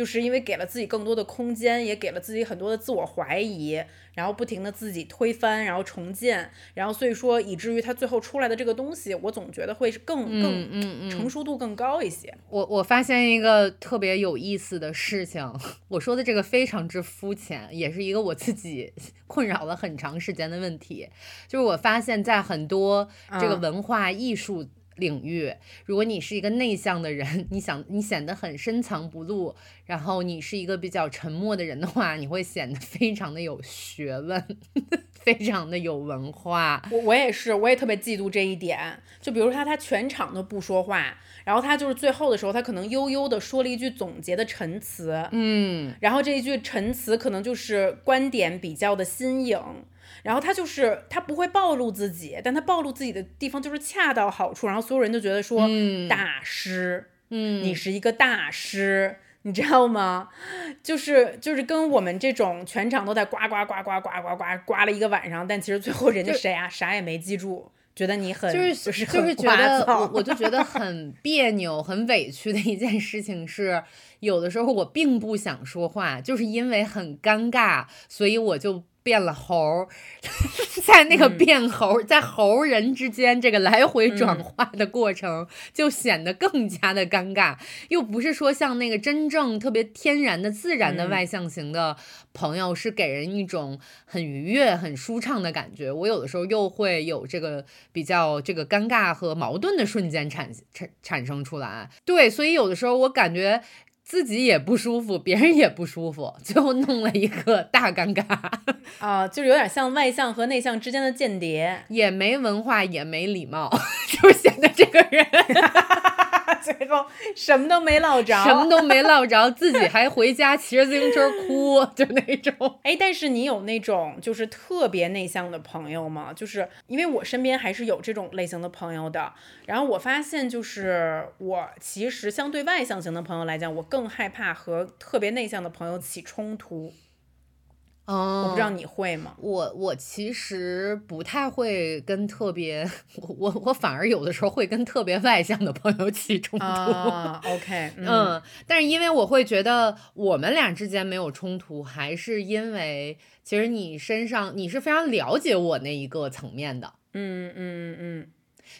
就是因为给了自己更多的空间，也给了自己很多的自我怀疑，然后不停的自己推翻，然后重建，然后所以说以至于他最后出来的这个东西，我总觉得会是更嗯更嗯嗯，成熟度更高一些。我我发现一个特别有意思的事情，[laughs] 我说的这个非常之肤浅，也是一个我自己 [laughs] 困扰了很长时间的问题，就是我发现，在很多这个嗯。文化艺术领域，如果你是一个内向的人，[laughs] 你想你显得很深藏不露，然后你是一个比较沉默的人的话，你会显得非常的有学问，[laughs] 非常的有文化。我我也是，我也特别嫉妒这一点。就比如他，他全场都不说话，然后他就是最后的时候，他可能悠悠的说了一句总结的陈词，嗯然后这一句陈词可能就是观点比较的新颖，然后他就是他不会暴露自己，但他暴露自己的地方就是恰到好处，然后所有人就觉得说、嗯大师，嗯，你是一个大师。你知道吗？就是就是跟我们这种全场都在呱呱呱呱呱呱呱呱了一个晚上，但其实最后人家谁啊啥也没记住，觉得你很就是就是觉得我我就觉得很别扭、很委屈的一件事情是，有的时候我并不想说话，就是因为很尴尬，所以我就变了猴，[laughs] 在那个变猴，在猴人之间这个来回转化的过程，就显得更加的尴尬。又不是说像那个真正特别天然的、自然的外向型的朋友，是给人一种很愉悦、很舒畅的感觉。我有的时候又会有这个比较这个尴尬和矛盾的瞬间产产产生出来。对，所以有的时候我感觉。自己也不舒服，别人也不舒服，最后弄了一个大尴尬 [laughs] 啊，就是有点像外向和内向之间的间谍，也没文化，也没礼貌，[laughs] 就显得这个人。最后什么都没落着，什么都没落着，自己还回家骑着自行车哭，就那种。哎，但是你有那种就是特别内向的朋友吗？就是因为我身边还是有这种类型的朋友的。然后我发现，就是我其实相对外向型的朋友来讲，我更害怕和特别内向的朋友起冲突。哦，我不知道你会吗？我我其实不太会跟特别，我我我反而有的时候会跟特别外向的朋友起冲突。OK，[laughs] 嗯，但是因为我会觉得我们俩之间没有冲突，还是因为其实你身上你是非常了解我那一个层面的。嗯嗯嗯。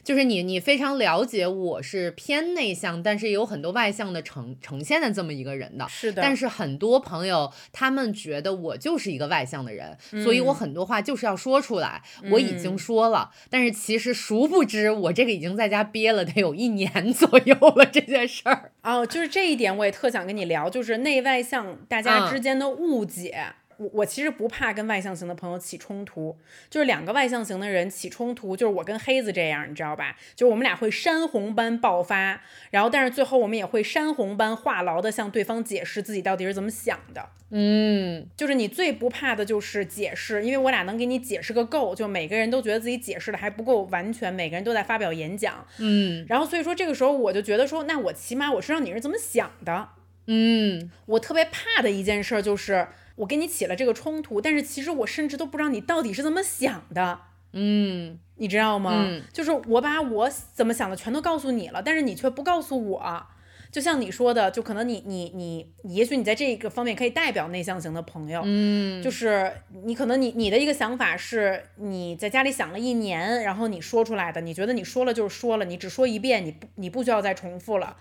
就是你，你非常了解我是偏内向，但是也有很多外向的呈呈现的这么一个人的。是的。但是很多朋友他们觉得我就是一个外向的人，所以我很多话就是要说出来。我已经说了，但是其实殊不知我这个已经在家憋了得有一年 [laughs] 左右了这件事儿。哦，就是这一点我也特想跟你聊，就是内外向大家之间的误解。我我其实不怕跟外向型的朋友起冲突，就是两个外向型的人起冲突，就是我跟黑子这样，你知道吧？就是我们俩会山洪般爆发，然后但是最后我们也会山洪般话痨的向对方解释自己到底是怎么想的。嗯，就是你最不怕的就是解释，因为我俩能给你解释个够，就每个人都觉得自己解释的还不够完全，每个人都在发表演讲。嗯，然后所以说这个时候我就觉得说，那我起码我知道你是怎么想的。嗯，我特别怕的一件事就是。我跟你起了这个冲突，但是其实我甚至都不知道你到底是怎么想的，嗯，你知道吗？就是我把我怎么想的全都告诉你了，但是你却不告诉我。就像你说的，就可能你你你，也许你在这个方面可以代表内向型的朋友，嗯，就是你可能你你的一个想法是你在家里想了一年，然后你说出来的，你觉得你说了就是说了，你只说一遍，你不你不需要再重复了。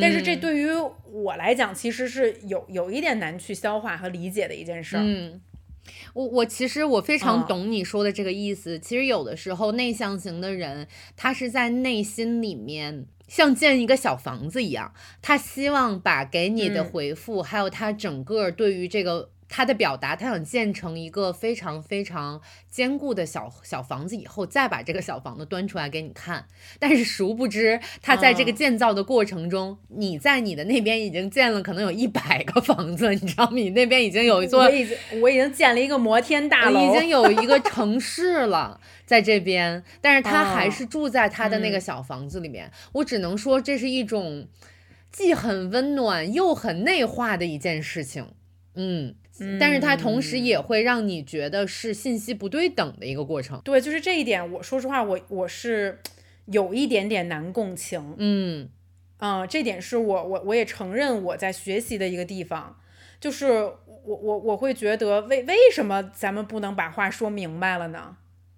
但是这对于我来讲，其实是有有一点难去消化和理解的一件事。嗯，我我其实我非常懂你说的这个意思。其实有的时候内向型的人，他是在内心里面像建一个小房子一样，他希望把给你的回复，还有他整个对于这个。他的表达，他想建成一个非常非常坚固的小小房子，以后再把这个小房子端出来给你看。但是殊不知，他在这个建造的过程中，你在你的那边已经建了可能有一百个房子，你知道吗？你那边已经有一座，我已经我已经建了一个摩天大楼，已经有一个城市了，在这边。但是他还是住在他的那个小房子里面。我只能说，这是一种既很温暖又很内化的一件事情。嗯。但是它同时也会让你觉得是信息不对等的一个过程。对，就是这一点，我说实话，我我是有一点点难共情。嗯，啊，这点是我我我也承认我在学习的一个地方，就是我我我会觉得为为什么咱们不能把话说明白了呢？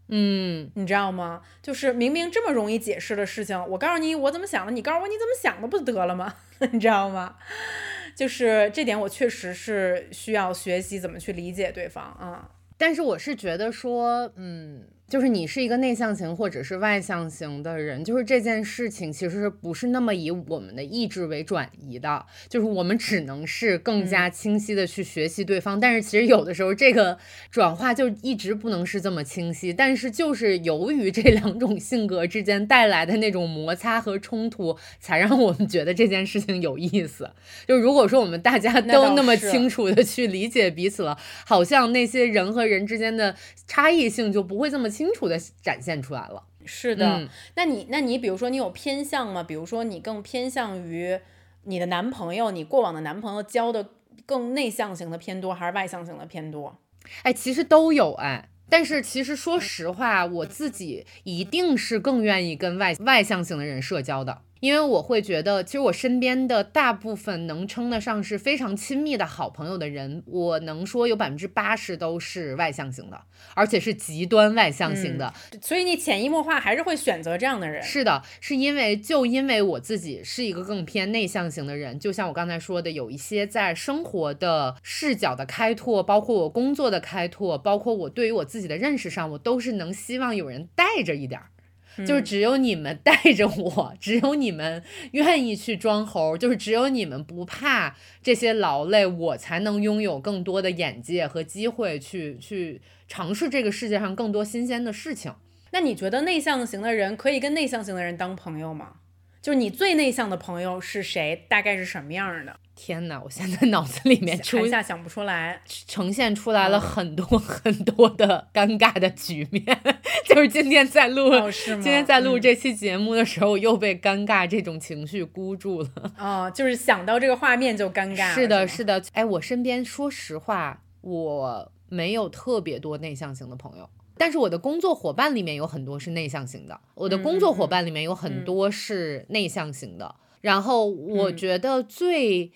嗯，你知道吗？就是明明这么容易解释的事情，我告诉你我怎么想的，你告诉我你怎么想的，不就得了吗？[laughs] 你知道吗？就是这点，我确实是需要学习怎么去理解对方啊。但是我是觉得说，嗯。就是你是一个内向型或者是外向型的人，就是这件事情其实不是那么以我们的意志为转移的，就是我们只能是更加清晰的去学习对方。但是其实有的时候这个转化就一直不能是这么清晰。但是就是由于这两种性格之间带来的那种摩擦和冲突，才让我们觉得这件事情有意思。就如果说我们大家都那么清楚的去理解彼此了，好像那些人和人之间的差异性就不会这么。清楚的展现出来了，是的。那你，那你，比如说，你有偏向吗？比如说，你更偏向于你的男朋友，你过往的男朋友交的更内向型的偏多，还是外向型的偏多？哎，其实都有哎。但是其实说实话，我自己一定是更愿意跟外外向型的人社交的。因为我会觉得，其实我身边的大部分能称得上是非常亲密的好朋友的人，我能说有百分之八十都是外向型的，而且是极端外向型的。所以你潜移默化还是会选择这样的人。是的，是因为就因为我自己是一个更偏内向型的人，就像我刚才说的，有一些在生活的视角的开拓，包括我工作的开拓，包括我对于我自己的认识上，我都是能希望有人带着一点儿。就是只有你们带着我，只有你们愿意去装猴，就是只有你们不怕这些劳累，我才能拥有更多的眼界和机会去去尝试这个世界上更多新鲜的事情。那你觉得内向型的人可以跟内向型的人当朋友吗？就是你最内向的朋友是谁？大概是什么样的？天哪！我现在脑子里面出一下想不出来，[laughs] 呈现出来了很多 [laughs] 很多的尴尬的局面。[laughs] 就是今天在录，今天在录这期节目的时候，又被尴尬这种情绪箍住了。哦，就是想到这个画面就尴尬。是的，是的。哎，我身边说实话，我没有特别多内向型的朋友。但是我的工作伙伴里面有很多是内向型的，我的工作伙伴里面有很多是内向型的。然后我觉得最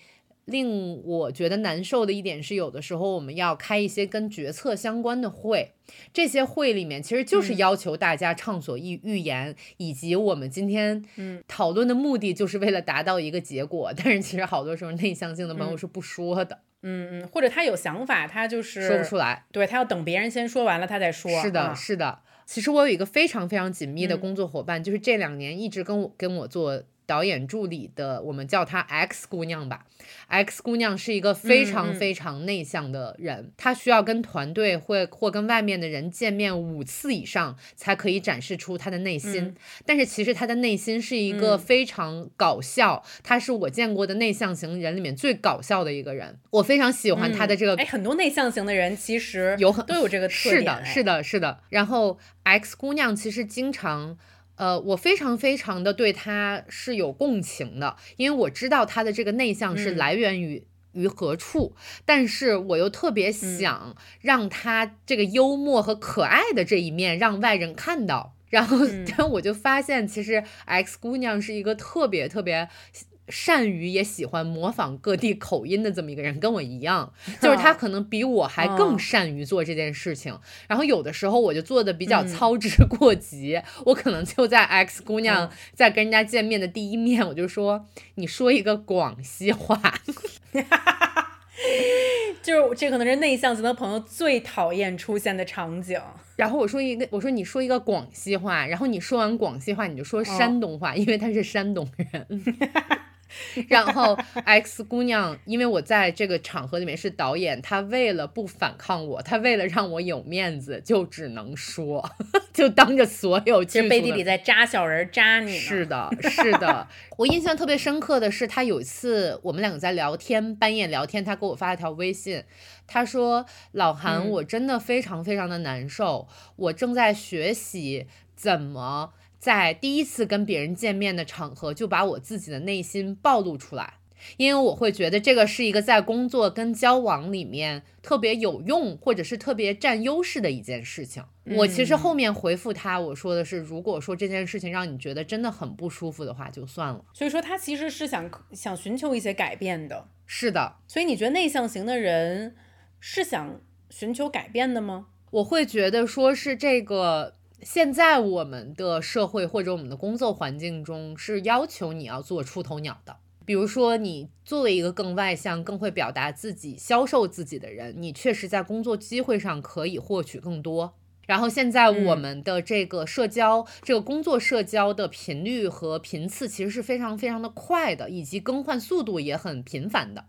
令我觉得难受的一点是，有的时候我们要开一些跟决策相关的会，这些会里面其实就是要求大家畅所欲欲言，以及我们今天讨论的目的就是为了达到一个结果。但是其实好多时候内向性的朋友是不说的。嗯嗯，或者他有想法，他就是说不出来，对他要等别人先说完了，他再说。是的，是的。其实我有一个非常非常紧密的工作伙伴，就是这两年一直跟我跟我做。导演助理的，我们叫她 X 姑娘吧。X 姑娘是一个非常非常内向的人，她需要跟团队或或跟外面的人见面五次以上，才可以展示出她的内心。但是其实她的内心是一个非常搞笑，她是我见过的内向型人里面最搞笑的一个人。我非常喜欢她的这个。哎，很多内向型的人其实有很都有这个特点。是的，是的，是的。然后 X 姑娘其实经常。呃，我非常非常的对他是有共情的，因为我知道他的这个内向是来源于于何处，但是我又特别想让他这个幽默和可爱的这一面让外人看到，然后，但我就发现其实 X 姑娘是一个特别特别。善于也喜欢模仿各地口音的这么一个人，跟我一样，[laughs] 就是他可能比我还更善于做这件事情。然后有的时候我就做的比较操之过急，我可能就在 X 姑娘在跟人家见面的第一面，我就说你说一个广西话 [laughs] [laughs] 就是这可能是内向型的朋友最讨厌出现的场景。然后我说一个，我说你说一个广西话，然后你说完广西话你就说山东话，因为他是山东人。[laughs] 然后 X 姑娘，因为我在这个场合里面是导演，她为了不反抗我，她为了让我有面子，就只能说，[laughs] 就当着所有其实背地里在扎小人扎你。是的，是的。[laughs] 我印象特别深刻的是，她有一次我们两个在聊天，半夜聊天，她给我发了条微信，她说：“老韩，我真的非常非常的难受，我正在学习怎么。”在第一次跟别人见面的场合，就把我自己的内心暴露出来，因为我会觉得这个是一个在工作跟交往里面特别有用，或者是特别占优势的一件事情。我其实后面回复他，我说的是，如果说这件事情让你觉得真的很不舒服的话，就算了。所以说他其实是想想寻求一些改变的。是的。所以你觉得内向型的人是想寻求改变的吗？我会觉得说是这个。现在我们的社会或者我们的工作环境中是要求你要做出头鸟的，比如说你作为一个更外向、更会表达自己、销售自己的人，你确实在工作机会上可以获取更多。然后现在我们的这个社交、这个工作社交的频率和频次其实是非常非常的快的，以及更换速度也很频繁的。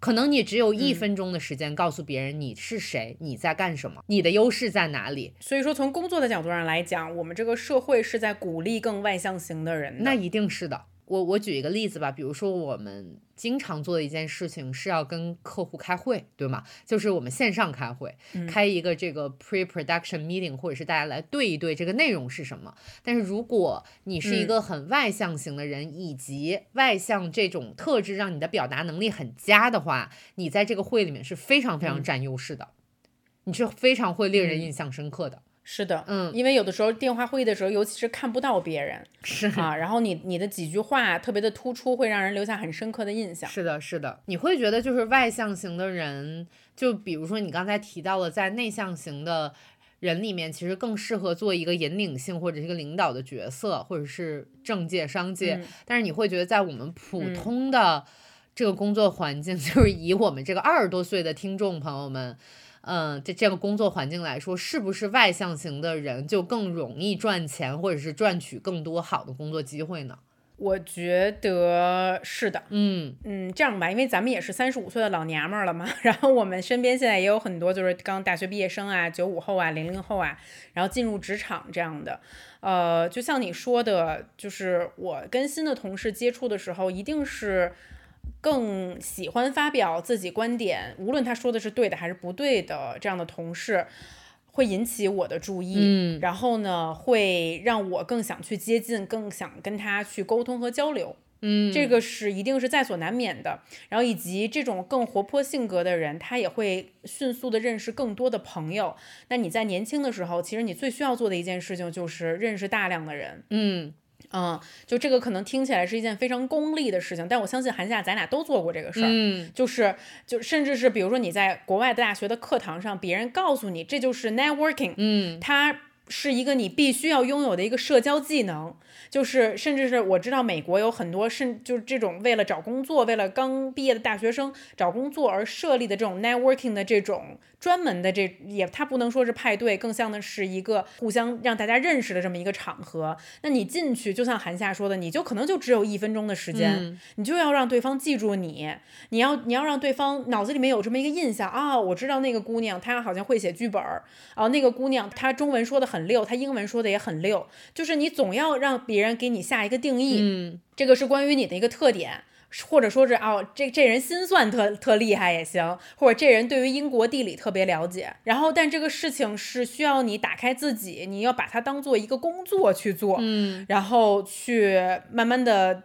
可能你只有一分钟的时间告诉别人你是谁，你在干什么，你的优势在哪里。所以说，从工作的角度上来讲，我们这个社会是在鼓励更外向型的人。那一定是的。我我举一个例子吧，比如说我们经常做的一件事情是要跟客户开会，对吗？就是我们线上开会，开一个这个 pre-production meeting，或者是大家来对一对这个内容是什么。但是如果你是一个很外向型的人，以及外向这种特质让你的表达能力很佳的话，你在这个会里面是非常非常占优势的，你是非常会令人印象深刻的。是的，嗯因为有的时候电话会议的时候，尤其是看不到别人 [laughs] 是啊，然后你你的几句话特别的突出，会让人留下很深刻的印象。是的，是的，你会觉得就是外向型的人，就比如说你刚才提到了，在内向型的人里面，其实更适合做一个引领性或者是一个领导的角色，或者是政界、商界。嗯但是你会觉得，在我们普嗯通的这个工作环境，[laughs] 就是以我们这个二十多岁的听众朋友们。嗯，这这个工作环境来说，是不是外向型的人就更容易赚钱，或者是赚取更多好的工作机会呢？我觉得是的，嗯嗯，这样吧，因为咱们也是三十五岁的老娘们儿了嘛，[laughs] 然后我们身边现在也有很多就是刚大学毕业生啊、九五后啊、零零后啊，然后进入职场这样的。呃，就像你说的，就是我跟新的同事接触的时候，一定是更喜欢发表自己观点，无论他说的是对的还是不对的，这样的同事。会引起我的注意，嗯然后呢，会让我更想去接近，更想跟他去沟通和交流。嗯，这个是一定是在所难免的。然后以及这种更活泼性格的人，他也会迅速的认识更多的朋友。那你在年轻的时候，其实你最需要做的一件事情就是认识大量的人。嗯嗯，就这个可能听起来是一件非常功利的事情，但我相信寒假咱俩都做过这个事儿。嗯就是就甚至是比如说你在国外的大学的课堂上，别人告诉你这就是 networking，嗯它是一个你必须要拥有的一个社交技能，就是甚至是我知道美国有很多甚就是这种为了找工作，为了刚毕业的大学生找工作而设立的这种 networking 的这种专门的这也它不能说是派对，更像的是一个互相让大家认识的这么一个场合。那你进去，就像韩夏说的，你就可能就只有一分钟的时间，嗯你就要让对方记住你，你要你要让对方脑子里面有这么一个印象啊，我知道那个姑娘她好像会写剧本儿啊，那个姑娘她中文说的很溜，他英文说的也很溜，就是你总要让别人给你下一个定义，嗯这个是关于你的一个特点。或者说是哦，这这人心算特特厉害也行，或者这人对于英国地理特别了解。然后，但这个事情是需要你打开自己，你要把它当做一个工作去做，嗯然后去慢慢的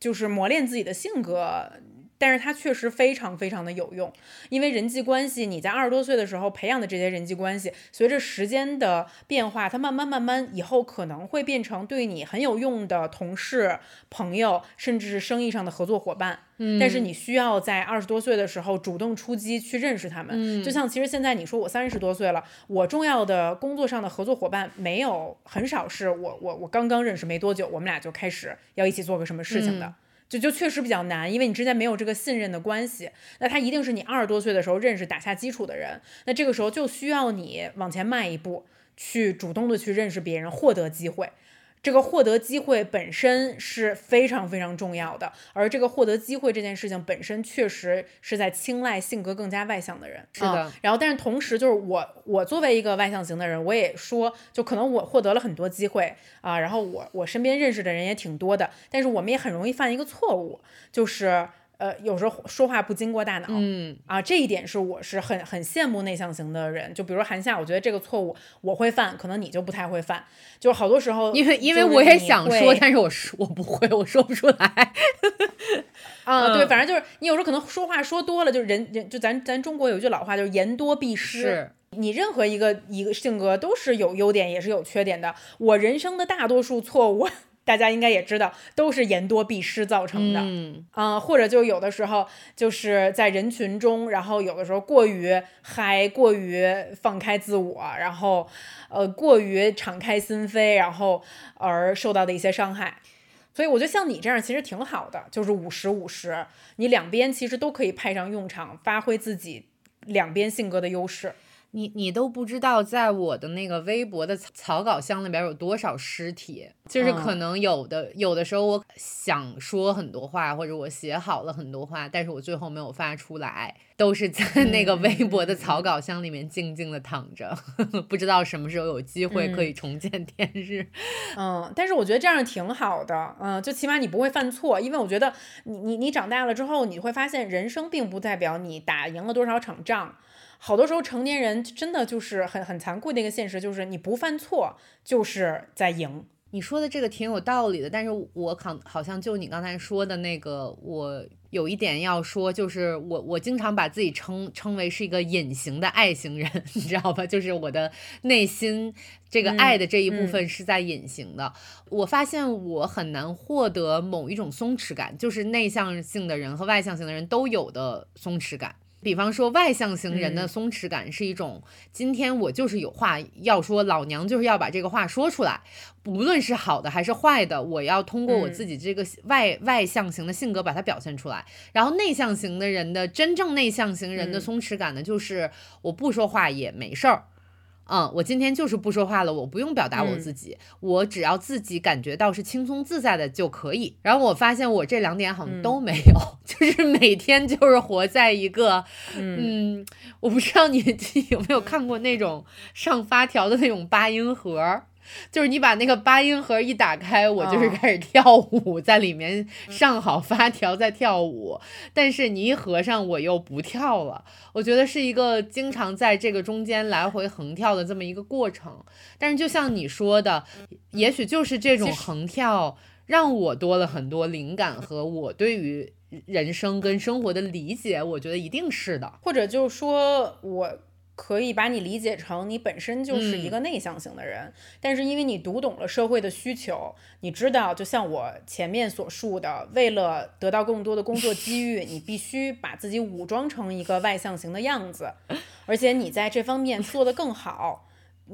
就是磨练自己的性格。但是它确实非常非常的有用，因为人际关系，你在二十多岁的时候培养的这些人际关系，随着时间的变化，它慢慢慢慢以后可能会变成对你很有用的同事、朋友，甚至是生意上的合作伙伴。嗯但是你需要在二十多岁的时候主动出击去认识他们。嗯就像其实现在你说我三十多岁了，我重要的工作上的合作伙伴没有很少是我我我刚刚认识没多久，我们俩就开始要一起做个什么事情的。嗯就就确实比较难，因为你之间没有这个信任的关系，那他一定是你二十多岁的时候认识打下基础的人，那这个时候就需要你往前迈一步，去主动的去认识别人，获得机会。这个获得机会本身是非常非常重要的，而这个获得机会这件事情本身确实是在青睐性格更加外向的人。是的啊然后，但是同时就是我，我作为一个外向型的人，我也说，就可能我获得了很多机会啊，然后我我身边认识的人也挺多的，但是我们也很容易犯一个错误，就是呃，有时候说话不经过大脑。嗯啊，这一点是我是很很羡慕内向型的人。就比如说韩夏，我觉得这个错误我会犯，可能你就不太会犯。就是好多时候，因为因为我也想说，但是我说我不会，我说不出来。啊，对，嗯反正就是你有时候可能说话说多了，就人人就咱咱中国有一句老话，就是言多必失。是，你任何一个一个性格都是有优点也是有缺点的。我人生的大多数错误，大家应该也知道，都是言多必失造成的。嗯啊、或者就有的时候就是在人群中，然后有的时候过于嗨，过于放开自我，然后呃过于敞开心扉，然后而受到的一些伤害。所以我觉得像你这样其实挺好的，就是五十五十，你两边其实都可以派上用场，发挥自己两边性格的优势。你你都不知道，在我的那个微博的草草稿箱里边有多少尸体，就是可嗯。能有的、有的时候我想说很多话，或者我写好了很多话，但是我最后没有发出来，都是在那个微博的草稿箱里面静静的躺着，[laughs] 不知道什么时候有机会可以重见天日。[laughs] 嗯，但是我觉得这样挺好的，嗯，就起码你不会犯错，因为我觉得你你你长大了之后，你会发现人生并不代表你打赢了多少场仗，好多时候成年人真的就是很很残酷的一个现实，就是你不犯错就是在赢。你说的这个挺有道理的，但是我好好像就你刚才说的那个，我有一点要说，就是我我经常把自己称称为是一个隐形的爱型人，[laughs] 你知道吧？就是我的内心这个爱的这一部分是在隐形的。我发现我很难获得某一种松弛感，就是内向性的人和外向型的人都有的松弛感。比方说，外向型人的松弛感是一种，今天我就是有话要说，老娘就是要把这个话说出来，不论是好的还是坏的，我要通过我自己这个外外向型的性格把它表现出来。然后内向型的人的真正内向型人的松弛感呢，就是我不说话也没事儿。嗯，我今天就是不说话了，我不用表达我自己，我只要自己感觉到是轻松自在的就可以。然后我发现我这两点好像都没有，[laughs] 就是每天就是活在一个，嗯，我不知道 [laughs] 你有没有看过那种上发条的那种八音盒。就是你把那个八音盒一打开，我就是开始跳舞，在里面上好发条在跳舞，但是你一合上我又不跳了。我觉得是一个经常在这个中间来回横跳的这么一个过程。但是就像你说的，也许就是这种横跳让我多了很多灵感和我对于人生跟生活的理解。我觉得一定是的，或者就是说我。可以把你理解成你本身就是一个内向型的人，但是因为你读懂了社会的需求，你知道，就像我前面所述的，为了得到更多的工作机遇，你必须把自己武装成一个外向型的样子，而且你在这方面做得更好。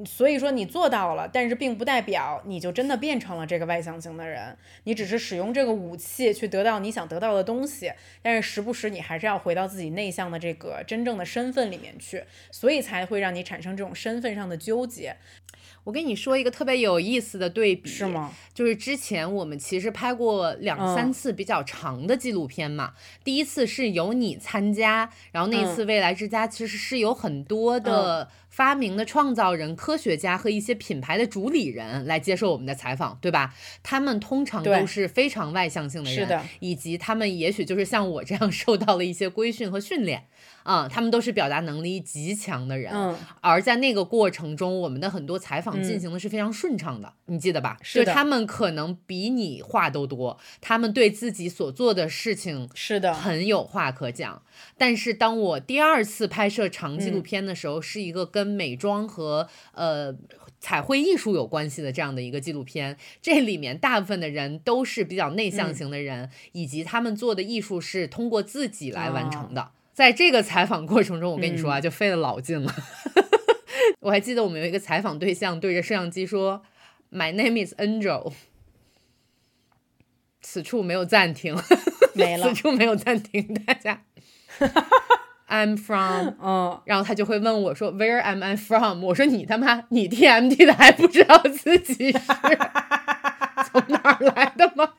所以说你做到了，但是并不代表你就真的变成了这个外向型的人。你只是使用这个武器去得到你想得到的东西，但是时不时你还是要回到自己内向的这个真正的身份里面去，所以才会让你产生这种身份上的纠结。我跟你说一个特别有意思的对比，是吗？就是之前我们其实拍过两三次比较长的纪录片嘛。第一次是由你参加，然后那一次未来之家其实是有很多的发明的创造人、科学家和一些品牌的主理人来接受我们的采访，对吧？他们通常都是非常外向性的人，是的，以及他们也许就是像我这样 [laughs] 受到了一些规训和训练。啊，他们都是表达能力极强的人，而在那个过程中，我们的很多采访进行的是非常顺畅的，你记得吧？是的，他们可能比你话都多，他们对自己所做的事情是的很有话可讲。但是当我第二次拍摄长纪录片的时候，是一个跟美妆和呃彩绘艺术有关系的这样的一个纪录片，这里面大部分的人都是比较内向型的人，以及他们做的艺术是通过自己来完成的。在这个采访过程中，我跟你说啊，就费了老劲了。[laughs] 我还记得我们有一个采访对象对着摄像机说：“My name is Angel。”此处没有暂停，没了。[laughs] 此处没有暂停，大家。[laughs] I'm from，嗯，然后他就会问我说：“Where am I from？” 我说：“你他妈，你 TMD 的还不知道自己是从哪儿来的吗？”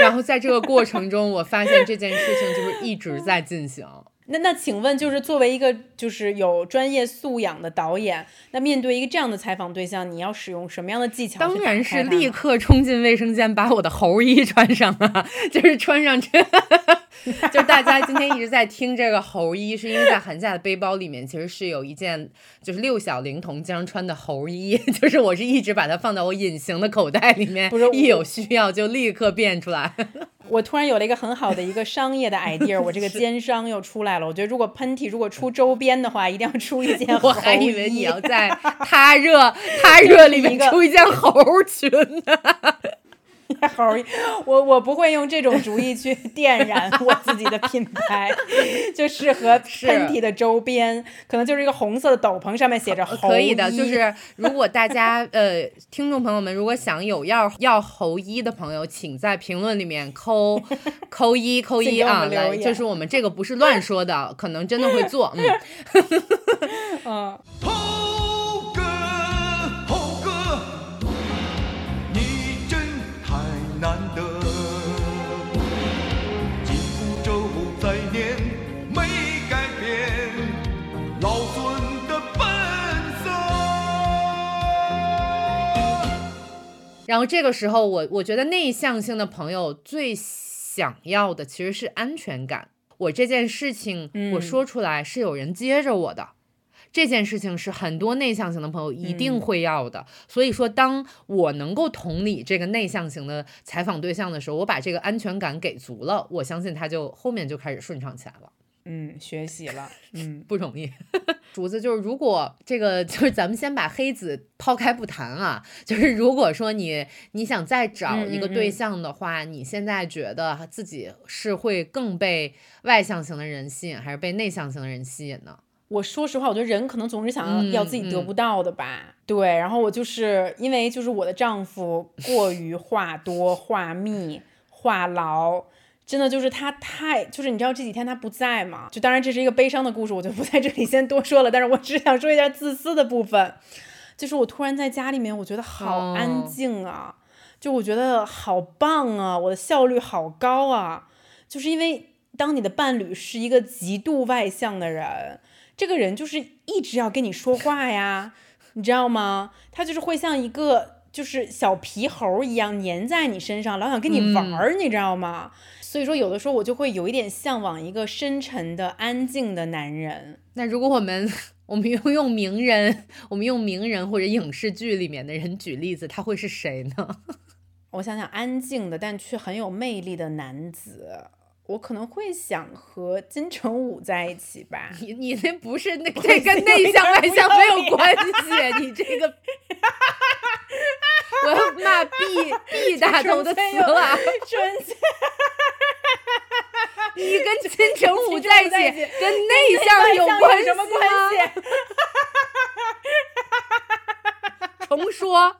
然后在这个过程中，我发现这件事情就是一直在进行。那那请问，就是作为一个就是有专业素养的导演，那面对一个这样的采访对象，你要使用什么样的技巧？当然是立刻冲进卫生间，把我的猴衣穿上啊！[laughs] 就是穿上这。[laughs] 就大家今天一直在听这个猴衣，是因为在寒假的背包里面其实是有一件就是六小龄童经常穿的猴衣，[laughs] 就是我是一直把它放到我隐形的口袋里面，不是一有需要就立刻变出来。[laughs] 我突然有了一个很好的一个商业的 idea，我这个奸商又出来了。我觉得如果喷嚏如果出周边的话，一定要出一件。我还以为你要在他热他热里面出一件猴裙呢。猴儿，我我不会用这种主意去 [laughs] 点燃我自己的品牌，就适合 [laughs] 喷嚏的周边，可能就是一个红色的斗篷，上面写着“猴可以的，就是如果大家呃听众朋友们如果想有要要猴衣的朋友，请在评论里面扣扣一扣一啊，来，就是我们这个不是乱说的，可能真的会做，嗯。[laughs] 然后这个时候，我我觉得内向性的朋友最想要的其实是安全感。我这件事情我说出来是有人接着我的，这件事情是很多内向型的朋友一定嗯会要的。所以说，当我能够同理这个内向型的采访对象的时候，我把这个安全感给足了，我相信他就后面就开始顺畅起来了。嗯，学习了，嗯不容易。[laughs] 竹子就是，如果这个 [laughs] 就是咱们先把黑子抛开不谈啊，就是如果说你你想再找一个对嗯嗯嗯象的话，你现在觉得自己是会更被外向型的人吸引，还是被内向型的人吸引呢？我说实话，我觉得人可能总是想要、自己得嗯不到的吧。对，然后我就是因为就是我的丈夫过于话多、话密、话痨，真的就是他太就是你知道这几天他不在嘛，就当然这是一个悲伤的故事，我就不在这里先多说了。但是我只想说一下自私的部分，就是我突然在家里面，我觉得好安哦静啊，就我觉得好棒啊，我的效率好高啊，就是因为当你的伴侣是一个极度外向的人。这个人就是一直要跟你说话呀，你知道吗？他就是会像一个就是小皮猴一样粘在你身上，老想跟你玩儿，你知道吗？所以说，有的时候我就会有一点向往一个深沉的、安静的男人。那如果我们 [laughs] 我们用用名人，[laughs] 我们用名人或者影视剧里面的人举例子，他会是谁呢？[laughs] 我想想，安静的但却很有魅力的男子，我可能会想和金城武在一起吧。你你那不是那这跟内向外向没有关系，你这个。[laughs] 我要骂 B B 打头的词了。[laughs] 你跟金城武在一起，跟内向有有关系什么关吗？系？[laughs] 重说，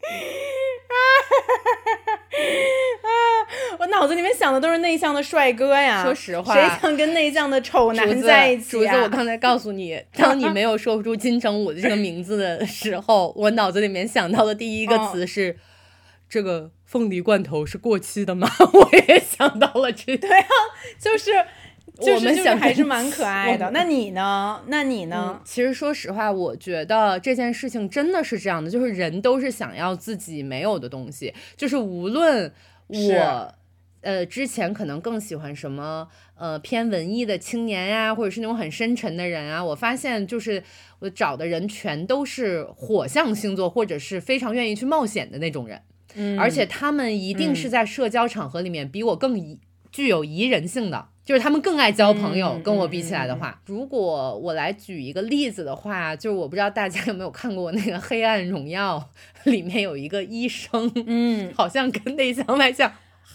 [laughs] 我脑子里面想的都是内向的帅哥呀。说实话谁想跟内向的丑男在一起竹子，啊？我刚才告诉你，[laughs] 当你没有说出金城武的这个名字的时候，我脑子里面想到的第一个嗯词是。这个凤梨罐头是过期的吗？[laughs] 我也想到了这对啊就是我们就是想还是蛮可爱的。那你呢？那你嗯呢？，其实说实话，我觉得这件事情真的是这样的，就是人都是想要自己没有的东西，就是无论我。呃，之前可能更喜欢什么呃偏文艺的青年呀，或者是那种很深沉的人啊。我发现就是我找的人全都是火象星座，或者是非常愿意去冒险的那种人，嗯而且他们一定是嗯在社交场合里面比我更宜具有宜人性的，就是他们更爱交朋友。嗯跟我比起来的话，如果我来举一个例子的话，就是我不知道大家有没有看过那个《黑暗荣耀》，里面有一个医生，嗯，[laughs] 好像跟内向外向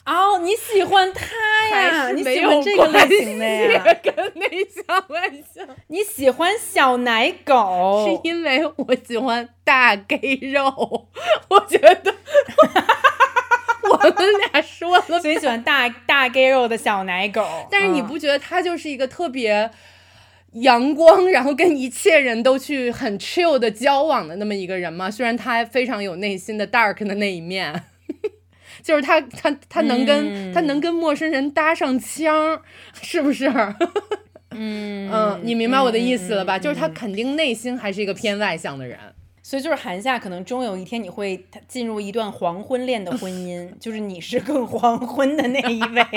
哦，你喜欢他呀？你喜欢这个类型的呀？系跟内向外向，你喜欢小奶狗？是因为我喜欢大 gay 肉，我觉得我们俩说了所以喜欢大大 gay 肉的小奶狗。但是你嗯不觉得他就是一个特别阳光，然后跟一切人都去很 chill 的交往的那么一个人吗？虽然他非常有内心的 dark 的那一面，[laughs] 就是他他他能跟、嗯他能跟陌生人搭上腔，是不是？嗯嗯，你明白我的意思了吧？嗯就是他嗯肯定内心还是一个偏外向的人。所以就是韩夏，可能终有一天你会进入一段黄昏恋的婚姻，[laughs] 就是你是更黄昏的那一位。[laughs]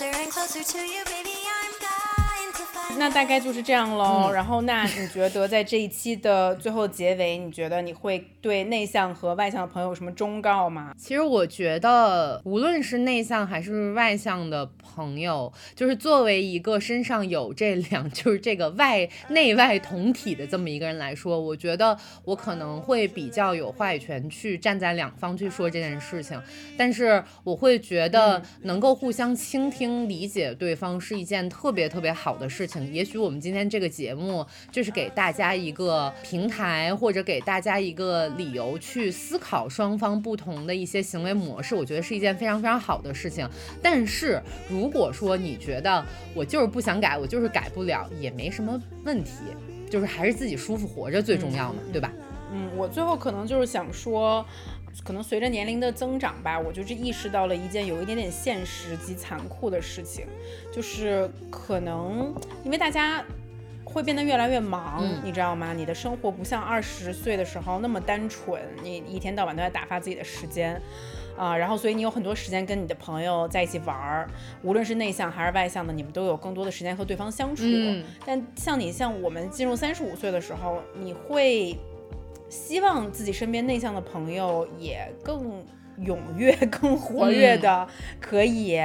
Closer and closer to you, baby. 那大概就是这样喽。嗯然后，那你觉得在这一期的最后结尾，你觉得你会对内向和外向的朋友有什么忠告吗？其实我觉得，无论是内向还是外向的朋友，就是作为一个身上有这两，就是这个外内外同体的这么一个人来说，我觉得我可能会比较有话语权去站在两方去说这件事情。但是我会觉得能够互相倾听、理解对方是一件特别特别好的事情。也许我们今天这个节目就是给大家一个平台，或者给大家一个理由去思考双方不同的一些行为模式，我觉得是一件非常非常好的事情。但是如果说你觉得我就是不想改，我就是改不了，也没什么问题，就是还是自己舒服活着最重要嘛，对吧？嗯，我最后可能就是想说，可能随着年龄的增长吧，我就是意识到了一件有一点点现实及残酷的事情，就是可能因为大家会变得越来越忙，嗯你知道吗？你的生活不像二十岁的时候那么单纯，你一天到晚都在打发自己的时间。啊、然后所以你有很多时间跟你的朋友在一起玩儿，无论是内向还是外向的，你们都有更多的时间和对方相处。嗯但像你像我们进入三十五岁的时候，你会希望自己身边内向的朋友也更踊跃、更活跃的，可以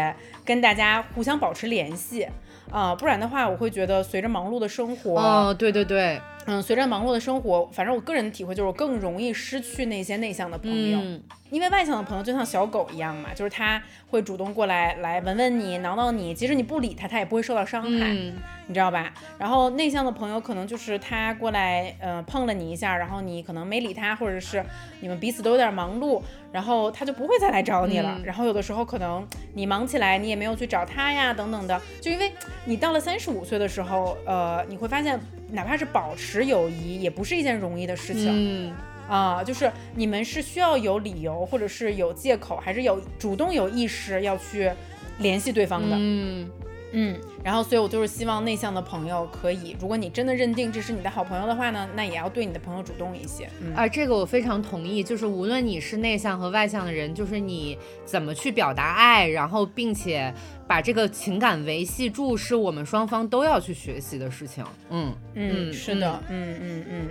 跟大家互相保持联系。啊、不然的话，我会觉得随着忙碌的生活，哦，对对对，嗯，随着忙碌的生活，反正我个人的体会就是，我更容易失去那些内向的朋友。嗯因为外向的朋友就像小狗一样嘛，就是他会主动过来来闻闻你、挠挠你，即使你不理他，他也不会受到伤害，嗯你知道吧？然后内向的朋友可能就是他过来，呃，碰了你一下，然后你可能没理他，或者是你们彼此都有点忙碌，然后他就不会再来找你了。嗯然后有的时候可能你忙起来，你也没有去找他呀，等等的，就因为你到了三十五岁的时候，呃，你会发现，哪怕是保持友谊，也不是一件容易的事情。嗯啊，就是你们是需要有理由，或者是有借口，还是有主动有意识要去联系对方的。嗯嗯，然后所以我就是希望内向的朋友可以，如果你真的认定这是你的好朋友的话呢，那也要对你的朋友主动一些。嗯啊，这个我非常同意。就是无论你是内向和外向的人，就是你怎么去表达爱，然后并且把这个情感维系住，是我们双方都要去学习的事情。嗯嗯，嗯是的，嗯嗯嗯。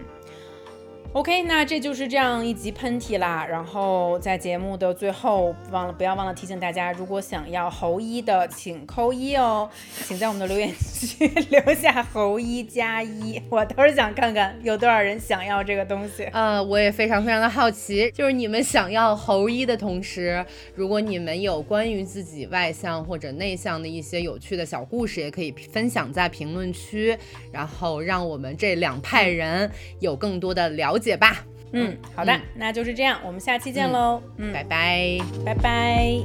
OK，那这就是这样一集喷嚏啦。然后在节目的最后，忘了不要忘了提醒大家，如果想要猴一的，请扣一哦，请在我们的留言区 [laughs] 留下猴一加一，我倒是想看看有多少人想要这个东西。呃，我也非常非常的好奇，就是你们想要猴一的同时，如果你们有关于自己外向或者内向的一些有趣的小故事，也可以分享在评论区，然后让我们这两派人有更多的了解吧。嗯，好的，嗯那就是这样，我们下期见喽。嗯，拜拜。拜拜。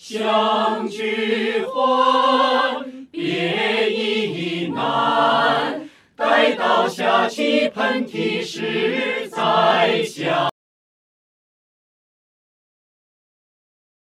相聚欢，别亦难。待到下期喷嚏时再想。